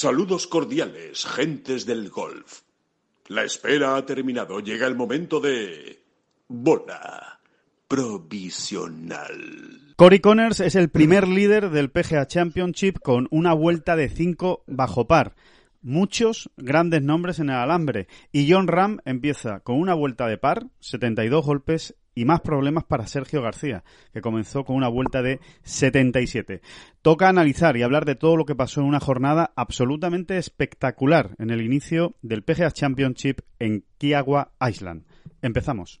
Saludos cordiales, gentes del golf. La espera ha terminado. Llega el momento de... Bola provisional. Cory Connors es el primer líder del PGA Championship con una vuelta de 5 bajo par. Muchos grandes nombres en el alambre. Y John Ram empieza con una vuelta de par, 72 golpes y más problemas para Sergio García, que comenzó con una vuelta de 77. Toca analizar y hablar de todo lo que pasó en una jornada absolutamente espectacular en el inicio del PGA Championship en Kiagua Island. Empezamos.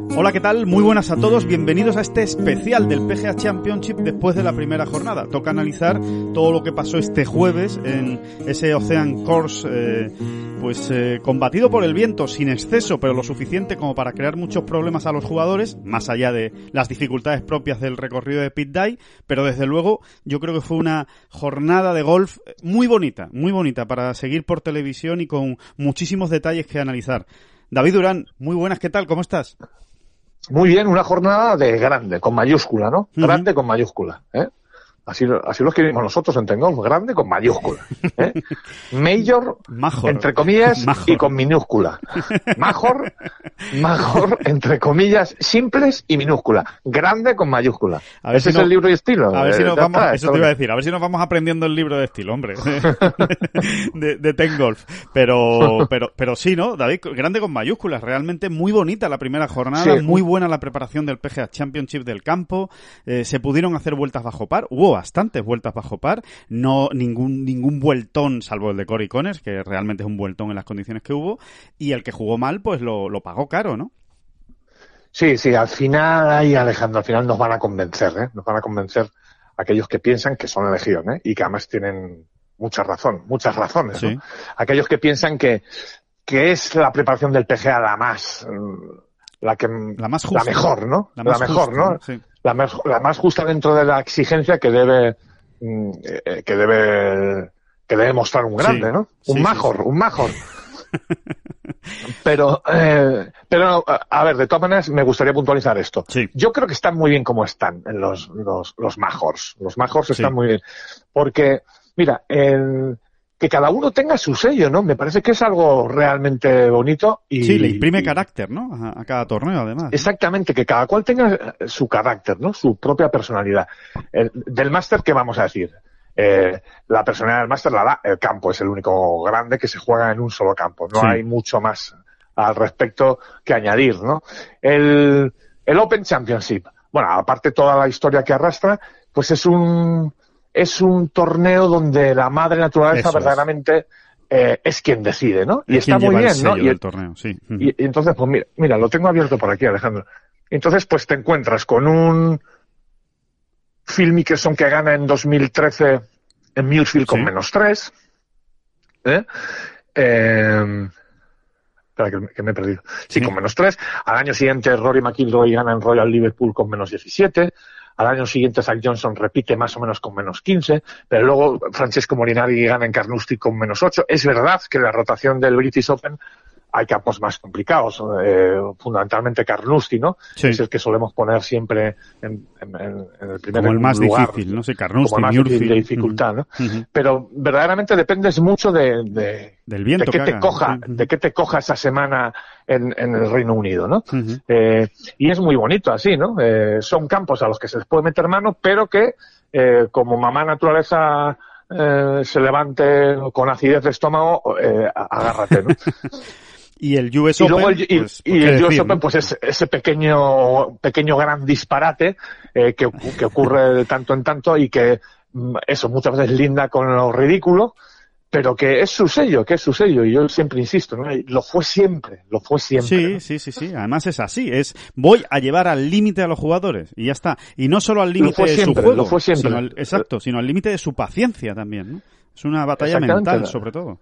Hola, ¿qué tal? Muy buenas a todos. Bienvenidos a este especial del PGA Championship después de la primera jornada. Toca analizar todo lo que pasó este jueves en ese Ocean Course, eh, pues eh, combatido por el viento, sin exceso, pero lo suficiente como para crear muchos problemas a los jugadores, más allá de las dificultades propias del recorrido de Pit Day. Pero desde luego, yo creo que fue una jornada de golf muy bonita, muy bonita para seguir por televisión y con muchísimos detalles que analizar. David Durán, muy buenas, ¿qué tal? ¿Cómo estás? Muy bien, una jornada de grande, con mayúscula, ¿no? Grande con mayúscula, ¿eh? Así, así lo escribimos nosotros en grande con mayúscula. ¿eh? Major, entre comillas, y con minúscula. Major, major, entre comillas, simples y minúscula. Grande con mayúscula. A Ese es el libro de estilo. A ver si eh, nos vamos, eso te iba a decir, a ver si nos vamos aprendiendo el libro de estilo, hombre. de, de Ten Golf. Pero, pero, pero sí, ¿no? David, grande con mayúsculas. Realmente muy bonita la primera jornada, muy buena la preparación del PGA Championship del campo. Eh, se pudieron hacer vueltas bajo par. Hubo bastantes vueltas bajo par, no ningún ningún vueltón salvo el de Cory Connors, que realmente es un vueltón en las condiciones que hubo, y el que jugó mal pues lo, pagó caro, ¿no? Sí, sí, al final, ahí Alejandro, al final nos van a convencer, ¿eh? Nos van a convencer aquellos que piensan que son elegidos, ¿eh? Y que además tienen mucha razón, muchas razones, ¿no? Aquellos que piensan que, que es la preparación del PGA la más, la que, la más justa, la mejor, ¿no? La, mejor, ¿no? La, la, más justa dentro de la exigencia que debe mm, eh, que debe que debe mostrar un grande, ¿no? Un major, un major. pero, eh, pero a ver, de todas maneras me gustaría puntualizar esto. Yo creo que están muy bien como están los, los, los majors. Los majors están muy bien. Porque, mira, el, que cada uno tenga su sello, ¿no? Me parece que es algo realmente bonito y... Sí, le imprime carácter, ¿no? A, cada torneo, además. Exactamente, que cada cual tenga su carácter, ¿no? Su propia personalidad. del máster, ¿qué vamos a decir? Eh, la personalidad del máster la da el campo, es el único grande que se juega en un solo campo. No hay mucho más al respecto que añadir, ¿no? El, el Open Championship, bueno, aparte toda la historia que arrastra, pues es un es un torneo donde la madre naturaleza verdaderamente eh, es quien decide, ¿no? Y está muy bien, ¿no? Y, el, torneo, sí. y, entonces, pues mira, mira, lo tengo abierto por aquí, Alejandro. Entonces, pues te encuentras con un Phil Mickelson que gana en 2013 en Muirfield con menos 3. ¿eh? Eh, espera, que, me he perdido. Sí, sí, con menos 3. Al año siguiente Rory McIlroy gana en Royal Liverpool con menos 17. Al año siguiente Zach Johnson repite más o menos con menos 15, pero luego Francesco Molinari gana en Carnoustie con menos 8. Es verdad que la rotación del British Open hay campos más complicados, eh, fundamentalmente Carnoustie, ¿no? Es el que solemos poner siempre en, el primer Como el más difícil, ¿no? Sí, Carnoustie, como el más de dificultad, ¿no? Pero verdaderamente dependes mucho de, de del viento de que, te coja, de que te coja esa semana en, el Reino Unido, ¿no? eh, y es muy bonito así, ¿no? Eh, son campos a los que se les puede meter mano, pero que eh, como mamá naturaleza eh, se levante con acidez de estómago, eh, agárrate, ¿no? Y el US Open, y, pues, el US Open, pues es ese pequeño, pequeño gran disparate eh, que, que, ocurre de tanto en tanto y que mm, eso muchas veces linda con lo ridículo pero que es su sello, que es su sello, y yo siempre insisto, ¿no? lo fue siempre, lo fue siempre. Sí, sí, sí, sí, además es así, es voy a llevar al límite a los jugadores, y ya está. Y no solo al límite de su juego, lo fue siempre. Sino exacto, sino al límite de su paciencia también, ¿no? Es una batalla mental, sobre todo.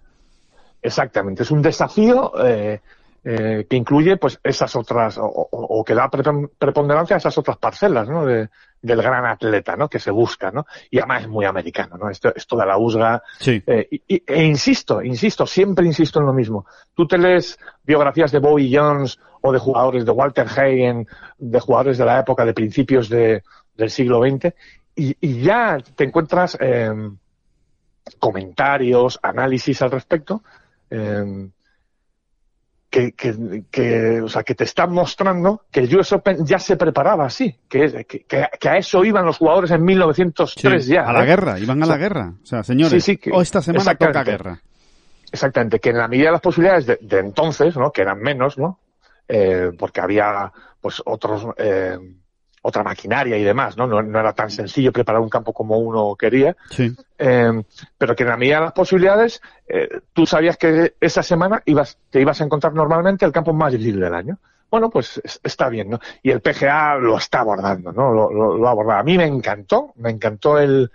Exactamente, es un desafío eh, eh, que incluye pues esas otras, o, que da preponderancia a esas otras parcelas, ¿no? De, del gran atleta, ¿no? Que se busca, ¿no? Y además es muy americano, ¿no? Esto, esto de la usga. Sí. Eh, e insisto, insisto, siempre insisto en lo mismo. Tú te lees biografías de Bobby Jones o de jugadores de Walter Hagen, de jugadores de la época de principios de, del siglo XX, y, y ya te encuentras eh, comentarios, análisis al respecto, eh, que, que, que, o sea, que te están mostrando que el US Open ya se preparaba así, que, que, que a eso iban los jugadores en 1903 ya. A la ¿eh? guerra, iban a la guerra. O sea, señores, sí, sí, o esta semana toca guerra. Exactamente, que en la medida de las posibilidades de, de entonces, ¿no? Que eran menos, ¿no? Eh, porque había, pues, otros, eh, otra maquinaria y demás, ¿no? ¿no? era tan sencillo preparar un campo como uno quería. Sí. Eh, pero que en la medida de las posibilidades, eh, tú sabías que esa semana ibas, te ibas a encontrar normalmente el campo más difícil del año. Bueno, pues está bien, ¿no? Y el PGA lo está abordando, ¿no? Lo, lo, lo aborda. A mí me encantó, me encantó el,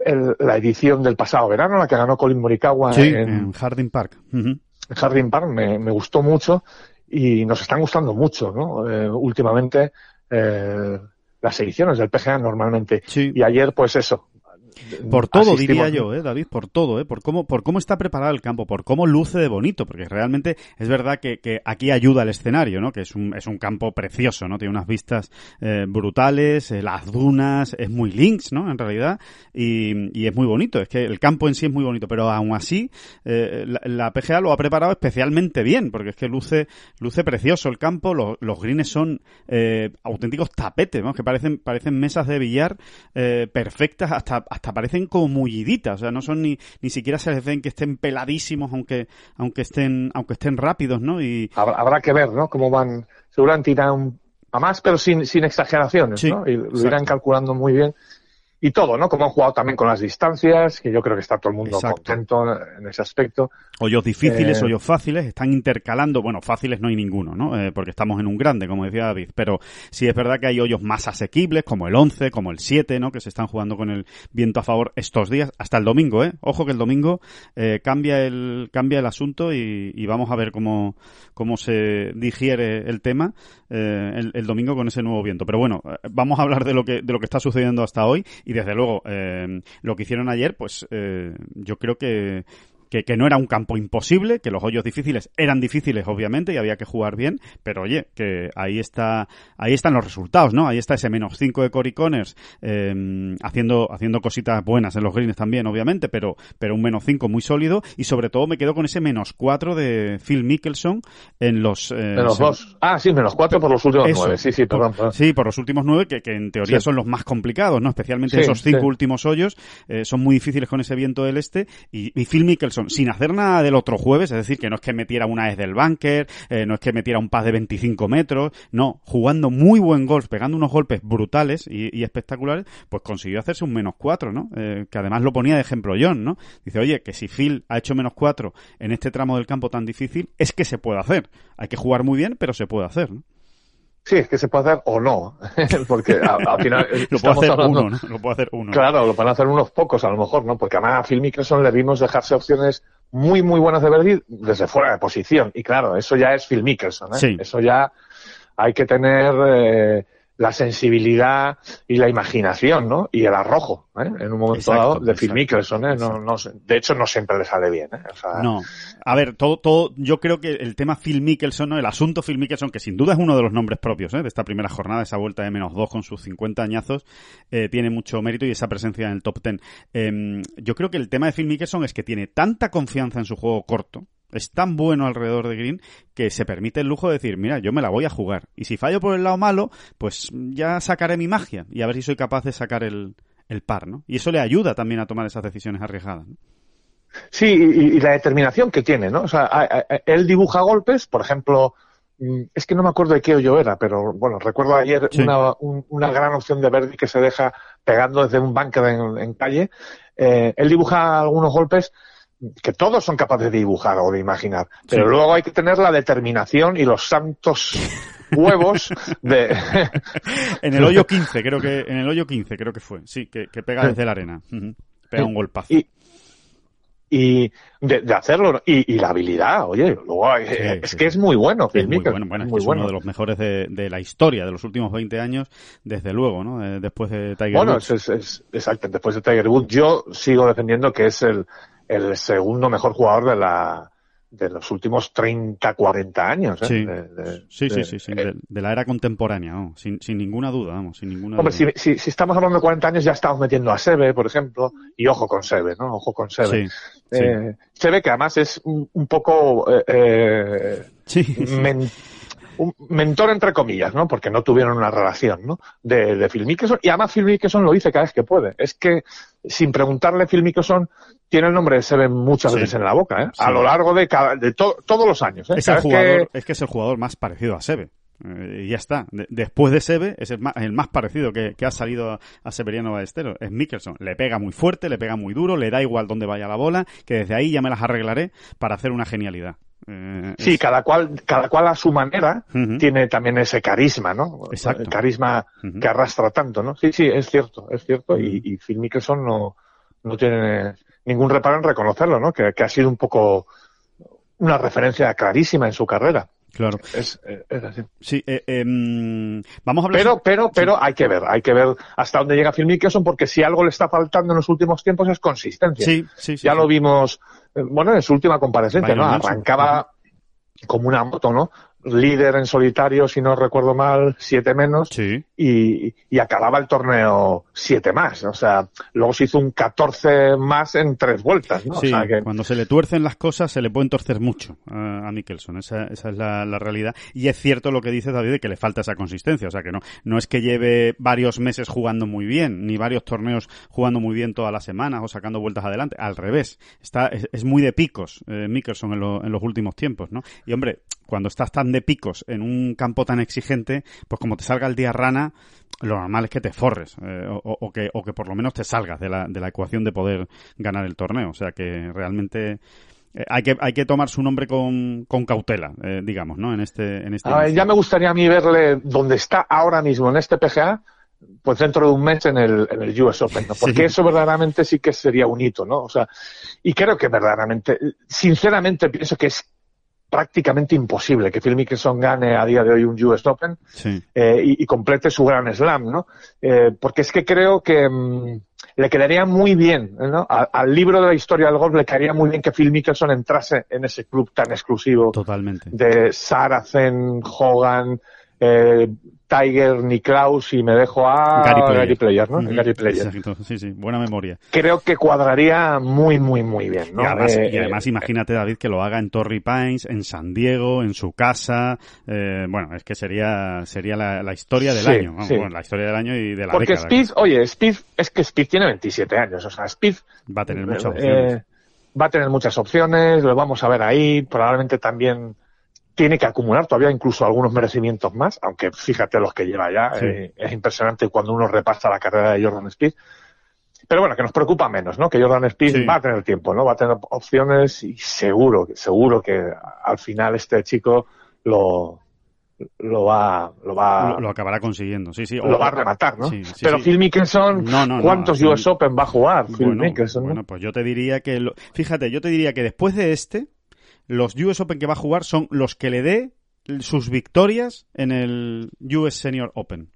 el, la edición del pasado verano, la que ganó Colin Morikawa sí, en, en Harding Park. Uh -huh. En Harding Park me, me, gustó mucho y nos están gustando mucho, ¿no? Eh, últimamente eh, las ediciones del PGA normalmente. Sí. Y ayer, pues eso. Por todo, asistimos. diría yo, ¿eh, David, por todo, ¿eh? por, cómo, por cómo está preparado el campo, por cómo luce de bonito, porque realmente es verdad que, que aquí ayuda el escenario, ¿no? que es un, es un campo precioso, ¿no? tiene unas vistas eh, brutales, eh, las dunas, es muy links, ¿no? en realidad, y, y, es muy bonito, es que el campo en sí es muy bonito, pero aún así eh, la, la, PGA lo ha preparado especialmente bien, porque es que luce, luce precioso el campo, los, los greens son eh, auténticos tapetes, ¿no? que parecen, parecen mesas de billar eh, perfectas hasta, hasta parecen como mulliditas, o sea, no son ni, ni siquiera se les ven que estén peladísimos aunque, aunque estén, aunque estén rápidos, ¿no? Y habrá, habrá que ver, ¿no? Cómo van, seguramente irán a más, pero sin, sin exageraciones, sí, ¿no? Y lo irán calculando muy bien y todo, ¿no? Como han jugado también con las distancias, que yo creo que está todo el mundo Exacto. contento en ese aspecto. Hoyos difíciles, eh... hoyos fáciles, están intercalando, bueno, fáciles no hay ninguno, ¿no? Eh, porque estamos en un grande, como decía David, pero sí es verdad que hay hoyos más asequibles, como el 11, como el 7, ¿no? Que se están jugando con el viento a favor estos días, hasta el domingo, ¿eh? Ojo que el domingo eh, cambia el cambia el asunto y, y, vamos a ver cómo, cómo se digiere el tema eh, el, el, domingo con ese nuevo viento. Pero bueno, vamos a hablar de lo que, de lo que está sucediendo hasta hoy y desde luego eh, lo que hicieron ayer, pues eh, yo creo que que, que, no era un campo imposible, que los hoyos difíciles eran difíciles, obviamente, y había que jugar bien, pero oye, que ahí está, ahí están los resultados, ¿no? Ahí está ese menos 5 de Cory Connors, eh, haciendo, haciendo cositas buenas en los greens también, obviamente, pero, pero un menos 5 muy sólido, y sobre todo me quedo con ese menos 4 de Phil Mickelson en los... Eh, menos 2. Ah, sí, menos 4 por los últimos 9. Sí, sí, perdón, perdón. Sí, por los últimos 9, que, que en teoría sí. son los más complicados, ¿no? Especialmente sí, esos 5 sí. últimos hoyos, eh, son muy difíciles con ese viento del este, y, y Phil Mickelson sin hacer nada del otro jueves, es decir, que no es que metiera una desde el bunker, eh, no es que metiera un pas de 25 metros, no, jugando muy buen golf, pegando unos golpes brutales y, y espectaculares, pues consiguió hacerse un menos 4, ¿no? Eh, que además lo ponía de ejemplo John, ¿no? Dice, oye, que si Phil ha hecho menos 4 en este tramo del campo tan difícil, es que se puede hacer. Hay que jugar muy bien, pero se puede hacer, ¿no? Sí, es que se puede hacer o no, porque al, al final lo puede hacer hablando, uno, ¿no? Lo puede hacer uno. Claro, lo pueden hacer unos pocos a lo mejor, ¿no? Porque además a Phil Mickelson le vimos dejarse opciones muy, muy buenas de Verdi desde fuera de posición. Y claro, eso ya es Phil Mickelson, ¿eh? Sí. Eso ya hay que tener eh, la sensibilidad y la imaginación, ¿no? Y el arrojo, ¿eh? En un momento exacto, dado de Phil Mickelson, ¿eh? No, no, de hecho, no siempre le sale bien, ¿eh? O sea, no. A ver, todo, todo, yo creo que el tema Phil Mickelson, ¿no? El asunto Phil Mickelson, que sin duda es uno de los nombres propios, ¿eh? De esta primera jornada, esa vuelta de menos dos con sus 50 añazos, eh, tiene mucho mérito y esa presencia en el top ten. Eh, yo creo que el tema de Phil Mickelson es que tiene tanta confianza en su juego corto, es tan bueno alrededor de Green que se permite el lujo de decir, mira, yo me la voy a jugar. Y si fallo por el lado malo, pues ya sacaré mi magia y a ver si soy capaz de sacar el, el par, ¿no? Y eso le ayuda también a tomar esas decisiones arriesgadas. ¿no? Sí, y, y, la determinación que tiene, ¿no? O sea, a, a, él dibuja golpes, por ejemplo, mm, es que no me acuerdo de qué hoyo era, pero bueno, recuerdo ayer sí. una, un, una gran opción de Verdi que se deja pegando desde un en, en calle. Eh, él dibuja algunos golpes que todos son capaces de dibujar o de imaginar, pero Sí. luego hay que tener la determinación y los santos huevos de... En el hoyo 15, creo que, en el hoyo 15 creo que fue, sí, que, que pega desde la arena. Pega un golpazo. y, y de, de hacerlo y, y la habilidad, oye, luego Sí, es sí, que sí. es muy bueno, Es muy bueno, bueno, es, que muy es bueno. uno de los mejores de, de la historia de los últimos 20 años, desde luego, ¿no? Eh, después de Tiger Bueno, Woods. es, es, es- exacto. Después de Tiger Woods, yo sigo defendiendo que es el, el segundo mejor jugador de la de los últimos 30, 40 años. ¿eh? Sí. De- de- Sí, sí, de- sí, sí, de, de la era contemporánea, sin, sin ninguna duda, vamos, sin ninguna Hombre, duda. si, si, si estamos hablando de 40 años, ya estamos metiendo a Seve, por ejemplo, y ojo con Seve, ¿no? Ojo con Seve. Sí. Eh, Seve, que además es un, un poco eh, eh, Sí, un mentor entre comillas, ¿no? Porque no tuvieron una relación, ¿no? De, de Phil Mickelson. Y además Phil Mickelson lo dice cada vez que puede. Es que, sin preguntarle, Phil Mickelson tiene el nombre de Seven muchas Sí. veces en la boca, ¿eh? Sí. A lo largo de, cada, de to- todos los años, ¿eh? Es el vez que- jugador, es que es el jugador más parecido a Seve. Eh, y ya está. De- después de Seve, es el más, el más parecido que, que ha salido a, a Severiano Ballesteros. Es Mickelson. Le pega muy fuerte, le pega muy duro, le da igual dónde vaya la bola, que desde ahí ya me las arreglaré para hacer una genialidad. Eh, Sí, es- cada cual, cada cual a su manera tiene también ese carisma, ¿no? Exacto. El carisma que arrastra tanto, ¿no? Sí, sí, es cierto, es cierto. Y, y Phil Mickelson no, no tiene ningún reparo en reconocerlo, ¿no? Que, que ha sido un poco una referencia clarísima en su carrera. Claro. Es, es así. Sí, eh, em, vamos a hablar. Pero, pero, pero hay que ver, hay que ver hasta dónde llega Phil Mickelson, porque si algo le está faltando en los últimos tiempos es consistencia. Sí, sí, sí. ya sí. lo vimos, eh, bueno, en su última comparecencia, Byron ¿no? Arrancaba como una moto, ¿no? Líder en solitario, si no recuerdo mal, siete menos, Sí, y, y acababa el torneo siete más. O sea, luego se hizo un 14 más en tres vueltas, ¿no? sí. O sea, que, Cuando se le tuercen las cosas, se le pueden torcer mucho a, a Mickelson. Esa, esa es la, la realidad. Y es cierto lo que dice David de que le falta esa consistencia. O sea, que no, no es que lleve varios meses jugando muy bien, ni varios torneos jugando muy bien todas las semanas o sacando vueltas adelante. Al revés. Está, es, es muy de picos, eh, Mickelson en, lo- en los últimos tiempos, ¿no? Y hombre, cuando estás tan de picos en un campo tan exigente, pues como te salga el día rana, lo normal es que te forres eh, o, o que, o que por lo menos te salgas de la, de la ecuación de poder ganar el torneo. O sea que realmente eh, hay, que, hay que tomar su nombre con, con cautela, eh, digamos, ¿no? En este, en este a ver, ya me gustaría a mí verle donde está ahora mismo en este PGA, pues dentro de un mes en el, en el US Open, ¿no? Porque Sí. eso verdaderamente sí que sería un hito, ¿no? O sea, y creo que verdaderamente, sinceramente pienso que es prácticamente imposible que Phil Mickelson gane a día de hoy un US Open Sí, eh, y, y complete su gran slam, ¿no? Eh, porque es que creo que mm, le quedaría muy bien, ¿no? A- al libro de la historia del golf le quedaría muy bien que Phil Mickelson entrase en ese club tan exclusivo totalmente. de Saracen, Hogan, eh, Tiger, Niklaus y me dejo a Gary Player. ¿no? Gary Player. Exacto, sí, sí, buena memoria. Creo que cuadraría muy, muy, muy bien, ¿no? Y además, Eh, y además imagínate, David, que lo haga en Torrey Pines, en San Diego, en su casa. eh, bueno, es que sería sería la, la historia del Sí, año. vamos, sí. bueno, la historia del año y de la porque década. Speed, oye, Speed, es que Speed tiene 27 años, o sea, Speed Va a tener muchas eh, opciones. va a tener muchas opciones, lo vamos a ver ahí, probablemente también tiene que acumular todavía incluso algunos merecimientos más, aunque fíjate los que lleva ya, Sí. eh, es impresionante cuando uno repasa la carrera de Jordan Speed. Pero bueno, que nos preocupa menos, ¿no? Que Jordan Speed Sí. va a tener tiempo, ¿no? Va a tener opciones y seguro, seguro que al final este chico lo, lo va, lo va, lo, lo acabará consiguiendo, sí, sí. lo va a rematar, ¿no? Sí, sí, Pero sí. Phil Mickelson, No, no, ¿cuántos US Open va a jugar Phil Bueno, Mickelson? no? bueno, pues yo te diría que... lo- Fíjate, yo te diría que después de este, los US Open que va a jugar son los que le dé sus victorias en el US Senior Open.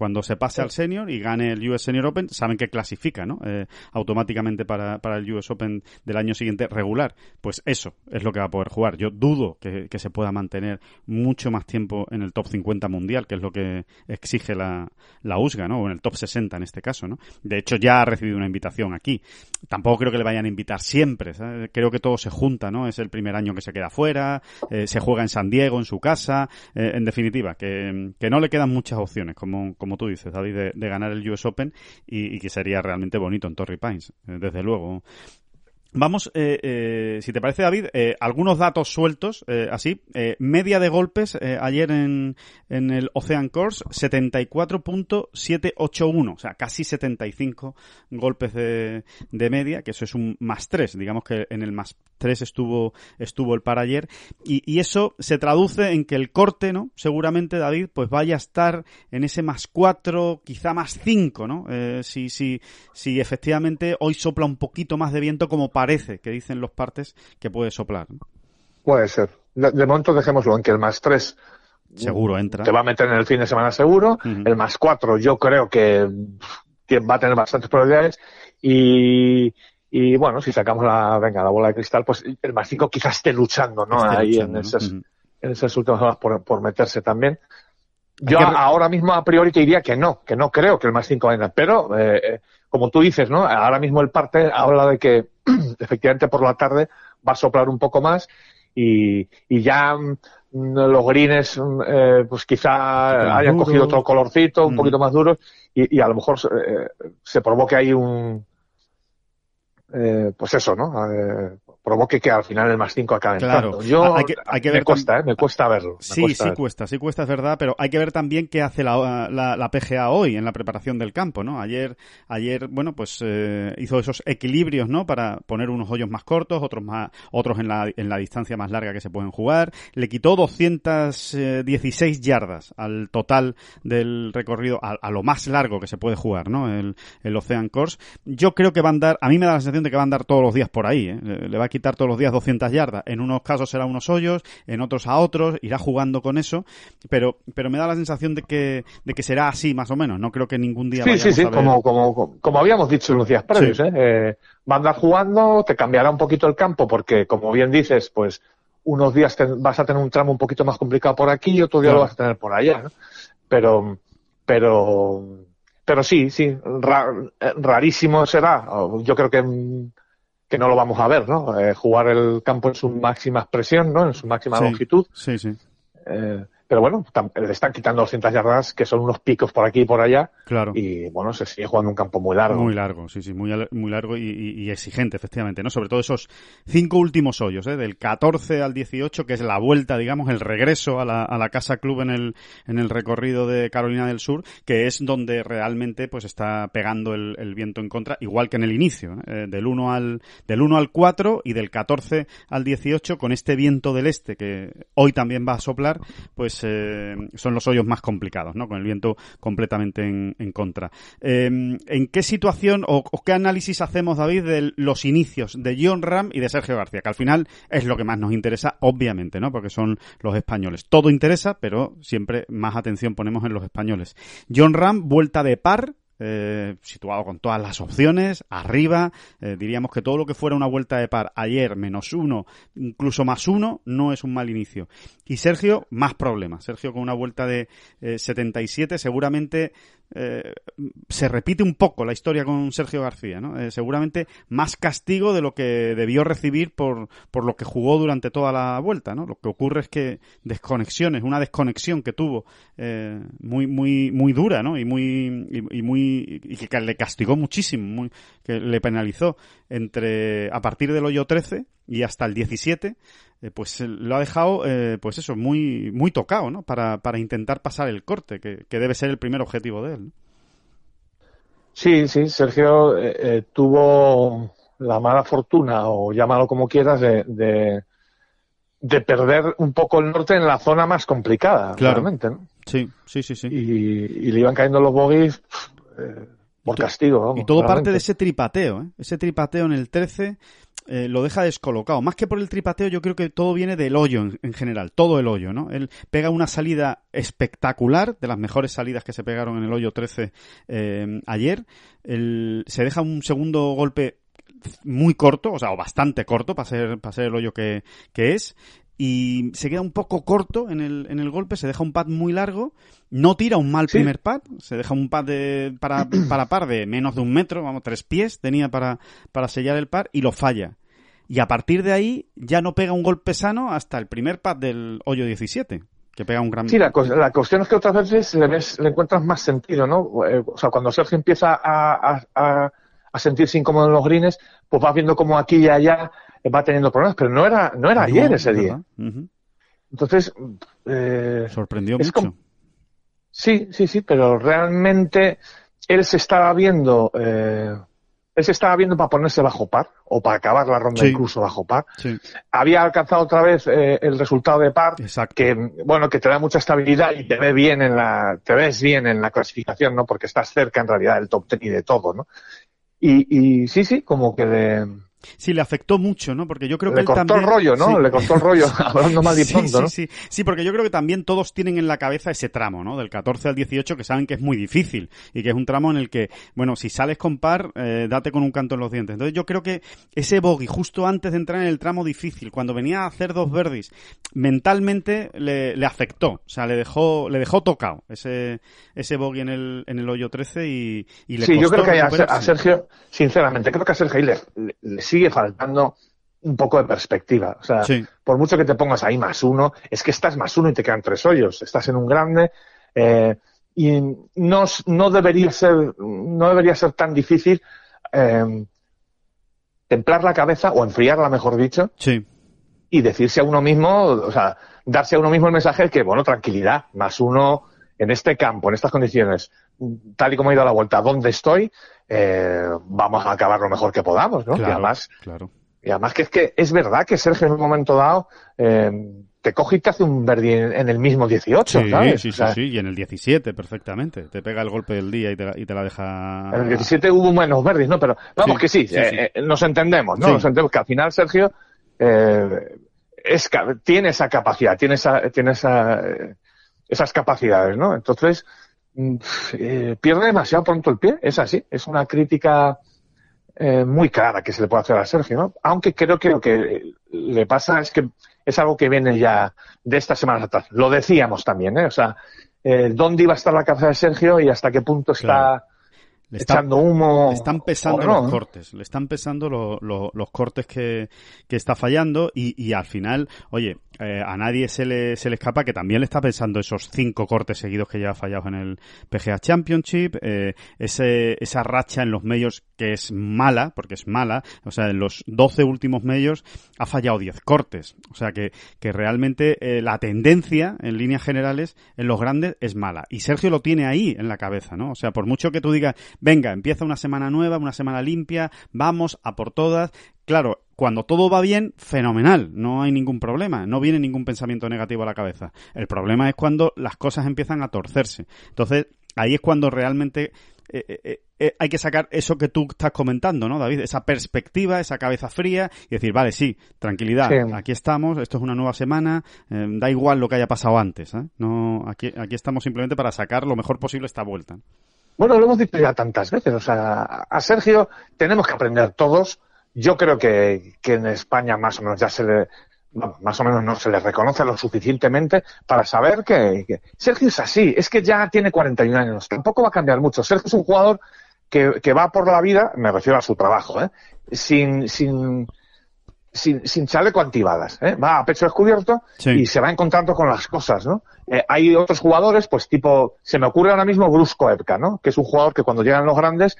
Cuando se pase al senior y gane el US Senior Open, saben que clasifica, ¿no? Eh, automáticamente para, para el US Open del año siguiente regular. Pues eso es lo que va a poder jugar. Yo dudo que, que se pueda mantener mucho más tiempo en el top 50 mundial, que es lo que exige la, la USGA, ¿no? O en el top 60 en este caso, ¿no? De hecho, ya ha recibido una invitación aquí. Tampoco creo que le vayan a invitar siempre, ¿sabes? Creo que todo se junta, ¿no? Es el primer año que se queda fuera, eh, se juega en San Diego, en su casa, eh, en definitiva, que, que no le quedan muchas opciones, como, como tú dices, David, de, ganar el US Open y, que sería realmente bonito en Torrey Pines, eh, desde luego. Vamos, eh, eh, si te parece, David, algunos datos sueltos, así. Media de golpes ayer en, en el Ocean Course, 74.781, o sea, casi 75 golpes de, de media, que eso es un más 3. Digamos que en el más 3 estuvo, estuvo el par ayer. Y, y eso se traduce en que el corte, ¿no? Seguramente, David, pues vaya a estar en ese más 4, quizá más 5, ¿no? Eh, si, si, si efectivamente hoy sopla un poquito más de viento como para parece que dicen los partes que puede soplar. Puede ser. De, de momento dejémoslo en que el más 3 seguro entra. Te va a meter en el fin de semana seguro. Uh -huh. El más 4 yo creo que, que, va a tener bastantes probabilidades. Y, y bueno, si sacamos la, venga, la bola de cristal, pues el más 5 quizás esté luchando, ¿no? Esté Ahí luchando, en, esas, en esas últimas horas por, por meterse también. Yo que... ahora mismo a priori te diría que no, que no creo que el más 5 vaya, pero eh, como tú dices, ¿no? Ahora mismo el parte habla de que efectivamente por la tarde va a soplar un poco más y, y ya mm, los greens eh, pues quizá hayan duro. cogido otro colorcito, un mm. poquito más duro y, y, a lo mejor eh, se provoque ahí un eh, pues eso, ¿no? Eh, provoque que al final el más 5 acabe claro. Yo, hay que, hay que ver me cuesta, ¿eh? Me cuesta verlo. Me sí, cuesta sí cuesta, sí cuesta, es verdad, pero hay que ver también qué hace la, la, la PGA hoy en la preparación del campo, ¿no? Ayer, ayer bueno, pues eh, hizo esos equilibrios, ¿no? Para poner unos hoyos más cortos, otros más, otros en la, en la distancia más larga que se pueden jugar. Le quitó 216 yardas al total del recorrido, a, a lo más largo que se puede jugar, ¿no? El, el Ocean Course. Yo creo que va a andar, a mí me da la sensación de que va a andar todos los días por ahí, ¿eh? Le, le va a quitar todos los días 200 yardas. En unos casos será unos hoyos, en otros a otros, irá jugando con eso, pero, pero me da la sensación de que, de que será así más o menos. No creo que ningún día Sí, sí, sí, a ver... como, como, como habíamos dicho en los días previos, sí. ¿eh? ¿eh? Va a andar jugando, te cambiará un poquito el campo, porque como bien dices, pues unos días te, vas a tener un tramo un poquito más complicado por aquí y otro día claro. lo vas a tener por allá, ¿no? Pero, pero, pero sí, sí, ra, rarísimo será. Yo creo que que no lo vamos a ver, ¿no? Eh, jugar el campo en su máxima expresión, ¿no? En su máxima sí, longitud. Sí, sí. Eh, pero bueno, le están quitando 200 yardas, que son unos picos por aquí y por allá. Claro. Y bueno, se sigue jugando un campo muy largo. Muy largo, sí, sí, muy, muy largo y, y, y, exigente, efectivamente, ¿no? Sobre todo esos cinco últimos hoyos, ¿eh? Del 14 al 18, que es la vuelta, digamos, el regreso a la, a la Casa Club en el, en el recorrido de Carolina del Sur, que es donde realmente, pues, está pegando el, el viento en contra, igual que en el inicio, ¿eh? Del 1 al, del 1 al 4 y del 14 al 18, con este viento del este, que hoy también va a soplar, pues, eh, son los hoyos más complicados, ¿no? Con el viento completamente en, en contra. Eh, ¿En qué situación o, o, qué análisis hacemos, David, de los inicios de John Ram y de Sergio García? Que al final es lo que más nos interesa, obviamente, ¿no? Porque son los españoles. Todo interesa, pero siempre más atención ponemos en los españoles. John Ram, vuelta de par, eh, situado con todas las opciones, arriba, eh, diríamos que todo lo que fuera una vuelta de par ayer, menos uno, incluso más uno, no es un mal inicio. Y Sergio, más problemas. Sergio con una vuelta de eh, 77, seguramente eh, se repite un poco la historia con Sergio García, ¿no? Eh, seguramente más castigo de lo que debió recibir por, por lo que jugó durante toda la vuelta, ¿no? Lo que ocurre es que desconexiones, una desconexión que tuvo eh, muy, muy, muy dura, ¿no? Y muy, y, y muy, y que le castigó muchísimo, muy, que le penalizó entre, a partir del hoyo 13 y hasta el 17, eh, pues lo ha dejado, eh, pues eso, muy, muy tocado, ¿no? Para, para intentar pasar el corte, que, que debe ser el primer objetivo de él. ¿no? Sí, sí, Sergio eh, eh, tuvo la mala fortuna, o llámalo como quieras, de, de, de, perder un poco el norte en la zona más complicada, claro. realmente, ¿no? Sí, sí, sí, sí. Y, y le iban cayendo los bogies eh, por castigo, vamos, Y todo parte de ese tripateo, ¿eh? Ese tripateo en el 13 eh, lo deja descolocado. Más que por el tripateo, yo creo que todo viene del hoyo en, en, general, todo el hoyo, ¿no? Él pega una salida espectacular, de las mejores salidas que se pegaron en el hoyo 13 eh, ayer. Se deja un segundo golpe muy corto, o sea, o bastante corto para ser, para ser el hoyo que, que es, y se queda un poco corto en el, en el golpe, se deja un pad muy largo, no tira un mal sí. primer pad, se deja un pad de, para, para par de menos de un metro, vamos, tres pies tenía para, para sellar el par y lo falla. Y a partir de ahí ya no pega un golpe sano hasta el primer pad del hoyo 17 que pega un gran... Sí, la, la cuestión es que otras veces le, ves, le encuentras más sentido, ¿no? Eh, o sea, cuando Sergio empieza a, a, a, a sentirse incómodo en los greens, pues va viendo como aquí y allá va teniendo problemas, pero no era, no era ayer ese día. Entonces, eh, sorprendió mucho. Sí, sí, sí, pero realmente él se estaba viendo, eh, él se estaba viendo para ponerse bajo par o para acabar la ronda incluso bajo par. Había alcanzado otra vez eh, el resultado de par, que bueno, que te da mucha estabilidad y te ve bien en la, te ves bien en la clasificación, ¿no? Porque estás cerca en realidad del top ten y de todo, ¿no? Y, y sí, sí, como que de, Sí, le afectó mucho, ¿no? Porque yo creo que le cortó el rollo, ¿no? Le cortó el rollo, hablando mal y pronto, ¿no? Sí, sí, sí, porque yo creo que también todos tienen en la cabeza ese tramo, ¿no? Del 14 al 18 que saben que es muy difícil y que es un tramo en el que, bueno, si sales con par, eh, date con un canto en los dientes. Entonces yo creo que ese bogey justo antes de entrar en el tramo difícil, cuando venía a hacer dos verdes, mentalmente le, le afectó, o sea, le dejó, le dejó tocado ese, ese bogey en el, en el hoyo 13 y, y le Sí, yo creo que a, Sergio, sinceramente, creo que a Sergio le, le sigue faltando un poco de perspectiva. O sea, por mucho que te pongas ahí más uno, es que estás más uno y te quedan tres hoyos. Estás en un grande eh, y no, no debería ser no debería ser tan difícil eh, templar la cabeza o enfriarla, mejor dicho. Y decirse a uno mismo, o sea, darse a uno mismo el mensaje que, bueno, tranquilidad, más uno en este campo, en estas condiciones, tal y como ha ido a la vuelta, ¿dónde estoy? Eh, vamos a acabar lo mejor que podamos, ¿no? y además, claro. y además que es que es verdad que Sergio en un momento dado eh, te coge y te hace un verdi en, el mismo 18, sí, ¿sabes? Sí, sí, sí, y en el 17 perfectamente. Te pega el golpe del día y te la, y te la deja... En el 17 hubo menos verdis, ¿no? Pero vamos que sí, eh, nos entendemos, ¿no? Nos entendemos que al final Sergio es, tiene esa capacidad, tiene esa, tiene esa, esas capacidades, ¿no? Entonces, eh, pierde demasiado pronto el pie, es así, es una crítica eh, muy clara que se le puede hacer a Sergio, ¿no? Aunque creo que lo que le pasa es que es algo que viene ya de estas semanas atrás. Lo decíamos también, ¿eh? O sea, eh, dónde iba a estar la cabeza de Sergio y hasta qué punto está le echando humo. Le están pesando los cortes, le están pesando los cortes que, que está fallando y, y al final, oye, eh, a nadie se le, se le escapa que también le está pensando esos cinco cortes seguidos que ya ha fallado en el PGA Championship, eh, ese, esa racha en los medios que es mala, porque es mala, o sea, en los 12 últimos medios ha fallado 10 cortes, o sea que, que realmente eh, la tendencia en líneas generales en los grandes es mala y Sergio lo tiene ahí en la cabeza, ¿no? O sea, por mucho que tú digas, venga, empieza una semana nueva, una semana limpia, vamos a por todas. Claro, cuando todo va bien, fenomenal, no hay ningún problema, no viene ningún pensamiento negativo a la cabeza. El problema es cuando las cosas empiezan a torcerse. Entonces, ahí es cuando realmente eh, eh, eh, hay que sacar eso que tú estás comentando, ¿no, David? Esa perspectiva, esa cabeza fría y decir, vale, sí, tranquilidad, aquí estamos, esto es una nueva semana, da igual lo que haya pasado antes, No, aquí, aquí estamos simplemente para sacar lo mejor posible esta vuelta. Bueno, lo hemos dicho ya tantas veces. O sea, a Sergio tenemos que aprender todos. Yo creo que, que en España más o menos ya se le, más o menos no se le reconoce lo suficientemente para saber que, Sergio es así. Es que ya tiene 41 años. Tampoco va a cambiar mucho. Sergio es un jugador que, que va por la vida, me refiero a su trabajo, ¿eh? sin, sin, sin, sin chaleco antibalas, ¿eh? va a pecho descubierto y se va encontrando con las cosas, ¿no? Eh, hay otros jugadores, pues tipo, se me ocurre ahora mismo Brusco Epka, ¿no? Que es un jugador que cuando llegan los grandes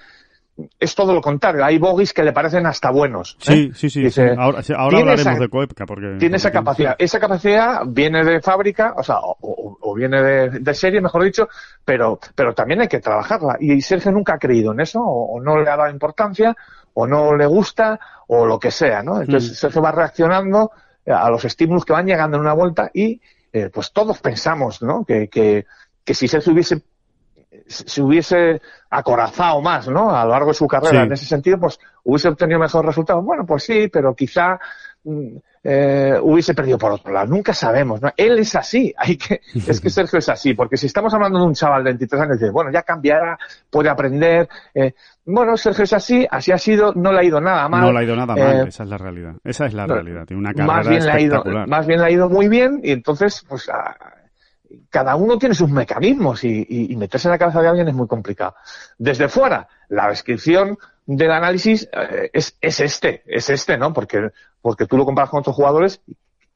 es todo lo contrario. Hay bogies que le parecen hasta buenos. ¿eh? Sí, sí, sí. Ahora, hablaremos de Koepka. Porque, tiene esa capacidad. Esa capacidad viene de fábrica, o sea, o, viene de, serie, mejor dicho, pero, pero también hay que trabajarla. Y Sergio nunca ha creído en eso, o, no le ha dado importancia, o no le gusta, o lo que sea, ¿no? Entonces mm. Sergio va reaccionando a los estímulos que van llegando en una vuelta y eh, pues todos pensamos, ¿no? Que, que, que si Sergio hubiese se hubiese acorazado más, ¿no? A lo largo de su carrera, en ese sentido, pues hubiese obtenido mejores resultados. Bueno, pues sí, pero quizá mm, eh, hubiese perdido por otro lado. Nunca sabemos, ¿no? Él es así. Hay que, es que Sergio es así, porque si estamos hablando de un chaval de 23 años, dice, bueno, ya cambiará, puede aprender. Eh, bueno, Sergio es así, así ha sido, no le ha ido nada mal. No le ha ido nada mal, eh, esa es la realidad. Esa es la realidad. Tiene una carrera más bien Le ha ido, más bien le ha ido muy bien y entonces, pues, cada uno tiene sus mecanismos y, meterse en la cabeza de alguien es muy complicado. Desde fuera, la descripción del análisis eh, es, este, es este, ¿no? Porque, porque tú lo comparas con otros jugadores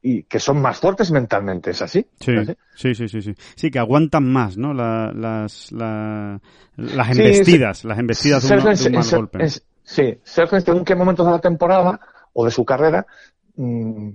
y que son más fuertes mentalmente, ¿es así? Sí, sí, sí, sí, sí. Sí, que aguantan más, ¿no? las, las embestidas, las embestidas de, un, mal golpe. Sí, Sergio, según qué momentos de la temporada o de su carrera, mm,